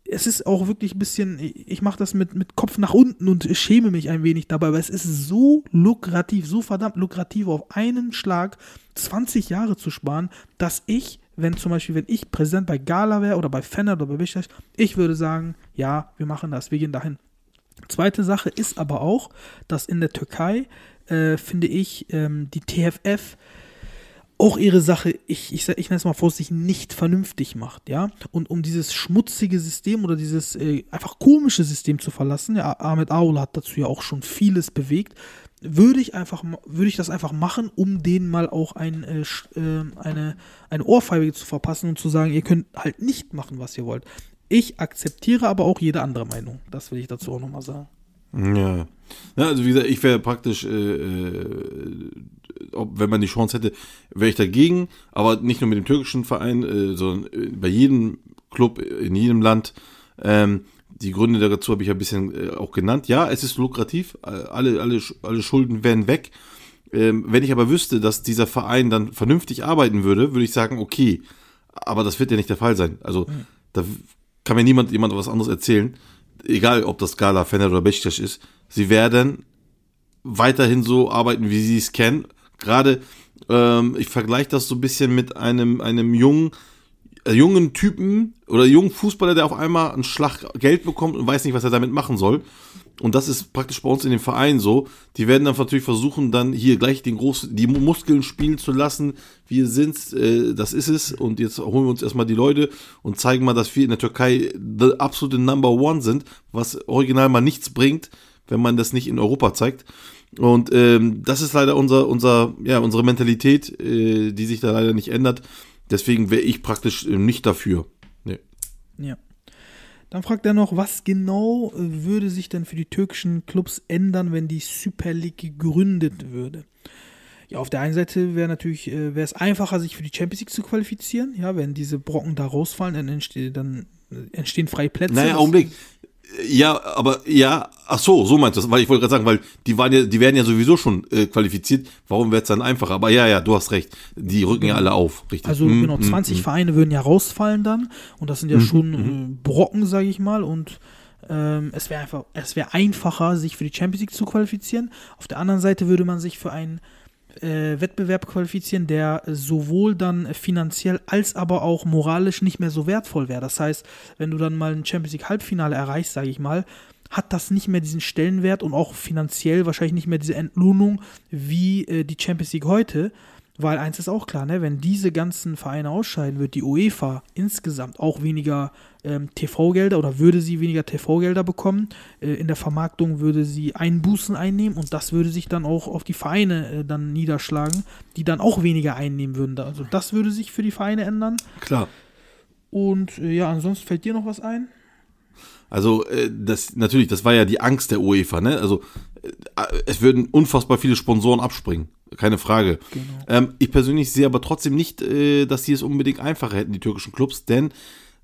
es ist auch wirklich ein bisschen, ich mache das mit, mit Kopf nach unten und schäme mich ein wenig dabei, aber es ist so lukrativ, so verdammt lukrativ, auf einen Schlag 20 Jahre zu sparen, dass ich, wenn zum Beispiel, wenn ich Präsident bei Gala wäre oder bei Fenner oder bei Besiktas, ich würde sagen, ja, wir machen das, wir gehen dahin. Zweite Sache ist aber auch, dass in der Türkei, äh, finde ich, ähm, die TFF auch ihre Sache, ich, ich, ich nenne es mal vorsichtig, nicht vernünftig macht, ja. Und um dieses schmutzige System oder dieses äh, einfach komische System zu verlassen, ja, Ahmed Aoula hat dazu ja auch schon vieles bewegt, würde ich einfach, würde ich das einfach machen, um denen mal auch ein, äh, sch- äh, eine, eine Ohrfeige zu verpassen und zu sagen, ihr könnt halt nicht machen, was ihr wollt. Ich akzeptiere aber auch jede andere Meinung. Das will ich dazu auch nochmal sagen. Ja. ja. Also wie gesagt, ich wäre praktisch, äh, äh, ob, wenn man die Chance hätte, wäre ich dagegen, aber nicht nur mit dem türkischen Verein, äh, sondern äh, bei jedem Club in jedem Land. Ähm, die Gründe dazu habe ich ja ein bisschen äh, auch genannt. Ja, es ist lukrativ, alle, alle, alle Schulden wären weg. Ähm, wenn ich aber wüsste, dass dieser Verein dann vernünftig arbeiten würde, würde ich sagen, okay, aber das wird ja nicht der Fall sein. Also da kann mir niemand jemand was anderes erzählen, egal ob das Gala, Fener oder Beşiktaş ist. Sie werden weiterhin so arbeiten, wie sie es kennen. Gerade, ähm, ich vergleiche das so ein bisschen mit einem, einem jungen, jungen Typen oder jungen Fußballer, der auf einmal einen Schlag Geld bekommt und weiß nicht, was er damit machen soll. Und das ist praktisch bei uns in dem Verein so. Die werden dann natürlich versuchen, dann hier gleich den großen, die Muskeln spielen zu lassen. Wir sind's, äh, das ist es. Und jetzt holen wir uns erstmal die Leute und zeigen mal, dass wir in der Türkei the absolute Number One sind, was original mal nichts bringt, wenn man das nicht in Europa zeigt. Und ähm, das ist leider unser, unser, ja, unsere Mentalität, äh, die sich da leider nicht ändert. Deswegen wäre ich praktisch äh, nicht dafür. Nee. Ja. Dann fragt er noch, was genau äh, würde sich denn für die türkischen Clubs ändern, wenn die Super League gegründet würde? Ja, auf der einen Seite wäre natürlich, äh, wäre es einfacher, sich für die Champions League zu qualifizieren. Ja, wenn diese Brocken da rausfallen, dann, entsteht, dann entstehen freie Plätze. Naja, Augenblick. Ja, aber ja, ach so, so meinst du das, weil ich wollte gerade sagen, weil die waren ja, die werden ja sowieso schon äh, qualifiziert. Warum wird es dann einfacher? Aber ja, ja, du hast recht. Die rücken ja alle auf, richtig. Also Mm, genau, mm, 20 mm. Vereine würden ja rausfallen dann und das sind ja Mhm, schon äh, Brocken, sage ich mal. Und ähm, es wäre einfach, es wäre einfacher, sich für die Champions League zu qualifizieren. Auf der anderen Seite würde man sich für einen äh, Wettbewerb qualifizieren, der sowohl dann finanziell als aber auch moralisch nicht mehr so wertvoll wäre. Das heißt, wenn du dann mal ein Champions League Halbfinale erreichst, sage ich mal, hat das nicht mehr diesen Stellenwert und auch finanziell wahrscheinlich nicht mehr diese Entlohnung wie äh, die Champions League heute, Weil eins ist auch klar, ne? wenn diese ganzen Vereine ausscheiden, wird die UEFA insgesamt auch weniger ähm, TV-Gelder oder würde sie weniger TV-Gelder bekommen. Äh, in der Vermarktung würde sie Einbußen einnehmen und das würde sich dann auch auf die Vereine äh, dann niederschlagen, die dann auch weniger einnehmen würden. Also das würde sich für die Vereine ändern. Klar. Und äh, ja, ansonsten fällt dir noch was ein? Also äh, das natürlich, das war ja die Angst der UEFA, ne? Also es würden unfassbar viele Sponsoren abspringen, keine Frage. Ähm, ich persönlich sehe aber trotzdem nicht, äh, dass sie es unbedingt einfacher hätten, die türkischen Clubs, denn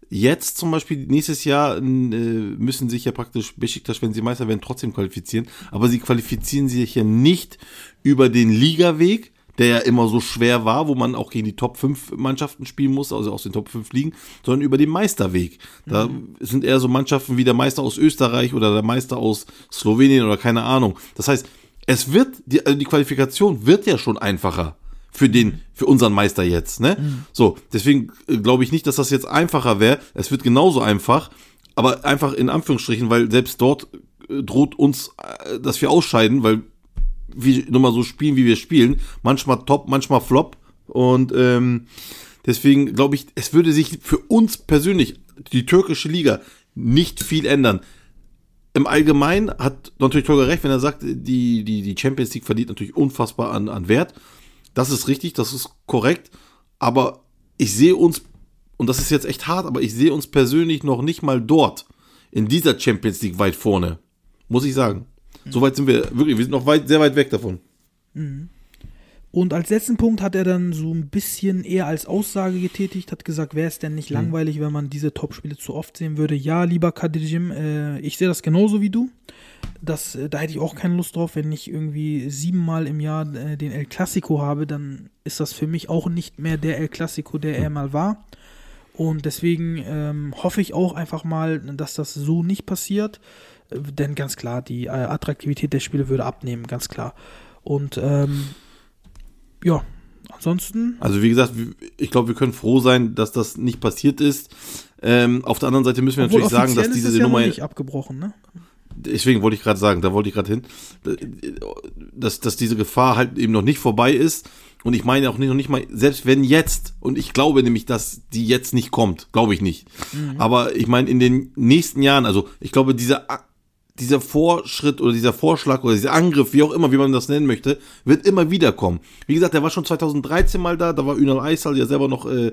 jetzt zum Beispiel nächstes Jahr äh, müssen sich ja praktisch Besiktas, wenn sie Meister werden, trotzdem qualifizieren, aber sie qualifizieren sich ja nicht über den Ligaweg, der ja immer so schwer war, wo man auch gegen die Top 5 Mannschaften spielen muss, also aus den Top 5 Ligen, sondern über den Meisterweg. Da sind eher so Mannschaften wie der Meister aus Österreich oder der Meister aus Slowenien oder keine Ahnung. Das heißt, es wird, die, also die Qualifikation wird ja schon einfacher für den, für unseren Meister jetzt, ne? So, deswegen äh, glaube ich nicht, dass das jetzt einfacher wäre. Es wird genauso einfach, aber einfach in Anführungsstrichen, weil selbst dort äh, droht uns, äh, dass wir ausscheiden, weil wir nur mal so spielen, wie wir spielen. Manchmal top, manchmal flop. Und ähm, deswegen glaube ich, es würde sich für uns persönlich, die türkische Liga, nicht viel ändern. Im Allgemeinen hat natürlich Tolga recht, wenn er sagt, die, die, die Champions League verliert natürlich unfassbar an, an Wert. Das ist richtig, das ist korrekt. Aber ich sehe uns, und das ist jetzt echt hart, aber ich sehe uns persönlich noch nicht mal dort, in dieser Champions League weit vorne. Muss ich sagen. So weit sind wir wirklich, wir sind noch weit, sehr weit weg davon. Und als letzten Punkt hat er dann so ein bisschen eher als Aussage getätigt, hat gesagt, wäre es denn nicht langweilig, wenn man diese Topspiele zu oft sehen würde? Ja, lieber Kadir'cim, äh, ich sehe das genauso wie du. Das, äh, da hätte ich auch keine Lust drauf, wenn ich irgendwie siebenmal im Jahr äh, den El Clasico habe, dann ist das für mich auch nicht mehr der El Clasico, der er mal war. Und deswegen ähm, hoffe ich auch einfach mal, dass das so nicht passiert. Denn ganz klar, die äh, Attraktivität der Spiele würde abnehmen, ganz klar. Und ähm, ja, ansonsten. Also wie gesagt, ich glaube, wir können froh sein, dass das nicht passiert ist. Ähm, auf der anderen Seite müssen wir Obwohl natürlich sagen, dass diese ist ja Nummer, nicht abgebrochen, ne? deswegen wollte ich gerade sagen, da wollte ich gerade hin, dass, dass diese Gefahr halt eben noch nicht vorbei ist. Und ich meine auch nicht, noch nicht mal, selbst wenn jetzt, und ich glaube nämlich, dass die jetzt nicht kommt, glaube ich nicht. Aber ich meine, in den nächsten Jahren, also ich glaube, dieser, dieser Vorschritt oder dieser Vorschlag oder dieser Angriff, wie auch immer, wie man das nennen möchte, wird immer wieder kommen. Wie gesagt, der war schon 2013 mal da, da war Ünal Aysal ja selber noch äh,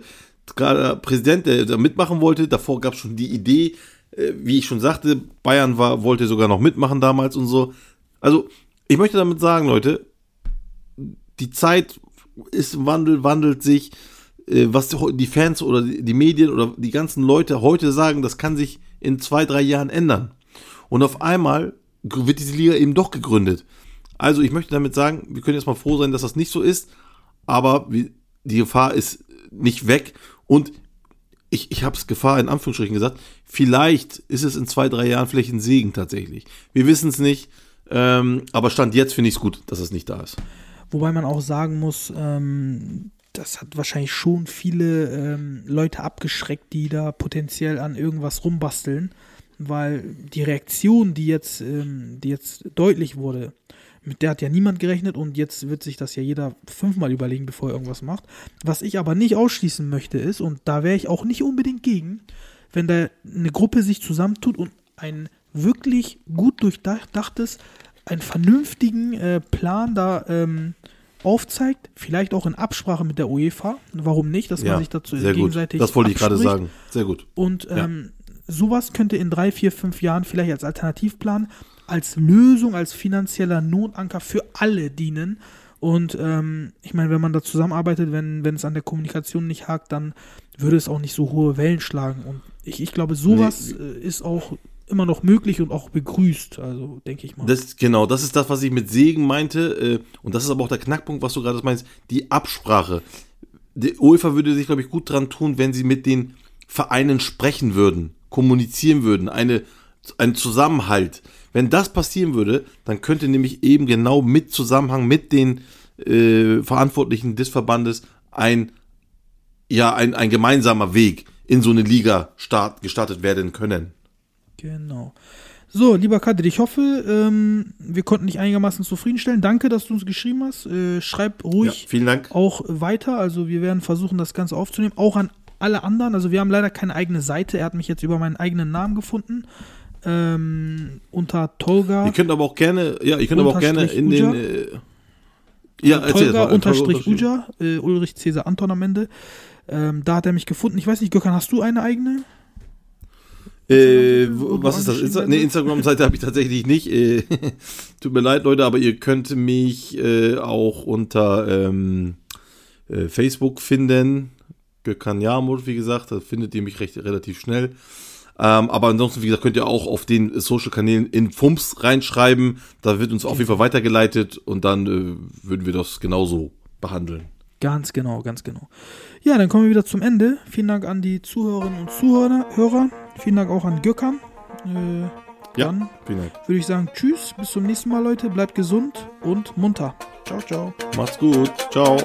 gerade Präsident, der da mitmachen wollte. Davor gab es schon die Idee, äh, wie ich schon sagte, Bayern war, wollte sogar noch mitmachen damals und so. Also, ich möchte damit sagen, Leute, die Zeit ist im Wandel, wandelt sich. Äh, Was die Fans oder die Medien oder die ganzen Leute heute sagen, das kann sich in zwei, drei Jahren ändern. Und auf einmal wird diese Liga eben doch gegründet. Also ich möchte damit sagen, wir können jetzt mal froh sein, dass das nicht so ist, aber die Gefahr ist nicht weg und ich, ich habe es Gefahr in Anführungsstrichen gesagt, vielleicht ist es in zwei, drei Jahren vielleicht ein Segen tatsächlich. Wir wissen es nicht, ähm, aber Stand jetzt finde ich es gut, dass es nicht da ist. Wobei man auch sagen muss, ähm, das hat wahrscheinlich schon viele ähm, Leute abgeschreckt, die da potenziell an irgendwas rumbasteln, weil die Reaktion, die jetzt, ähm, die jetzt deutlich wurde, mit der hat ja niemand gerechnet und jetzt wird sich das ja jeder fünfmal überlegen, bevor er irgendwas macht. Was ich aber nicht ausschließen möchte ist, und da wäre ich auch nicht unbedingt gegen, wenn da eine Gruppe sich zusammentut und ein wirklich gut durchdachtes, einen vernünftigen äh, Plan da ähm, aufzeigt, vielleicht auch in Absprache mit der UEFA. Warum nicht, dass man sich dazu sehr gut. gegenseitig Das wollte ich gerade sagen. Sehr gut. Und ähm, sowas könnte in drei, vier, fünf Jahren vielleicht als Alternativplan, als Lösung, als finanzieller Notanker für alle dienen. Und ähm, ich meine, wenn man da zusammenarbeitet, wenn, wenn es an der Kommunikation nicht hakt, dann würde es auch nicht so hohe Wellen schlagen. Und ich, ich glaube, sowas äh, ist auch immer noch möglich und auch begrüßt. Also denke ich mal. Das, genau, das ist das, was ich mit Segen meinte. Äh, und das ist aber auch der Knackpunkt, was du gerade meinst. Die Absprache. Die UEFA würde sich, glaube ich, gut dran tun, wenn sie mit den Vereinen sprechen würden, kommunizieren würden, eine, ein Zusammenhalt. Wenn das passieren würde, dann könnte nämlich eben genau mit Zusammenhang mit den äh, Verantwortlichen des Verbandes ein, ja, ein, ein gemeinsamer Weg in so eine Liga start, gestartet werden können. Genau. So, lieber Kadir, ich hoffe, ähm, wir konnten dich einigermaßen zufriedenstellen. Danke, dass du uns geschrieben hast. Äh, schreib Ja, ruhig Dank. auch weiter. Also wir werden versuchen, das Ganze aufzunehmen. Auch an alle anderen. Also wir haben leider keine eigene Seite. Er hat mich jetzt über meinen eigenen Namen gefunden. Ähm, unter Tolga. Ihr könnt aber auch gerne, ja, ihr könnt aber auch gerne in den. Uja. Äh, ja, erzähl Tolga mal. unterstrich Uja, äh, Ulrich Cäsar Anton am Ende. Ähm, da hat er mich gefunden. Ich weiß nicht, Gökhan, hast du eine eigene? Äh, was ist das? Insta nee? Instagram-Seite habe ich tatsächlich nicht. Äh, tut mir leid, Leute, aber ihr könnt mich äh, auch unter ähm, äh, Facebook finden. Gökhan Yamur, wie gesagt, da findet ihr mich recht relativ schnell. Ähm, aber ansonsten, wie gesagt, könnt ihr auch auf den Social-Kanälen in Fumps reinschreiben. Da wird uns auf jeden Fall weitergeleitet und dann äh, würden wir das genauso behandeln. Ganz genau, ganz genau. Ja, dann kommen wir wieder zum Ende. Vielen Dank an die Zuhörerinnen und Zuhörer. Hörer. Vielen Dank auch an Gökhan. Äh, Ja. Dann Vielen Dank. würde ich sagen, tschüss, bis zum nächsten Mal, Leute. Bleibt gesund und munter. Ciao, ciao. Macht's gut. Ciao.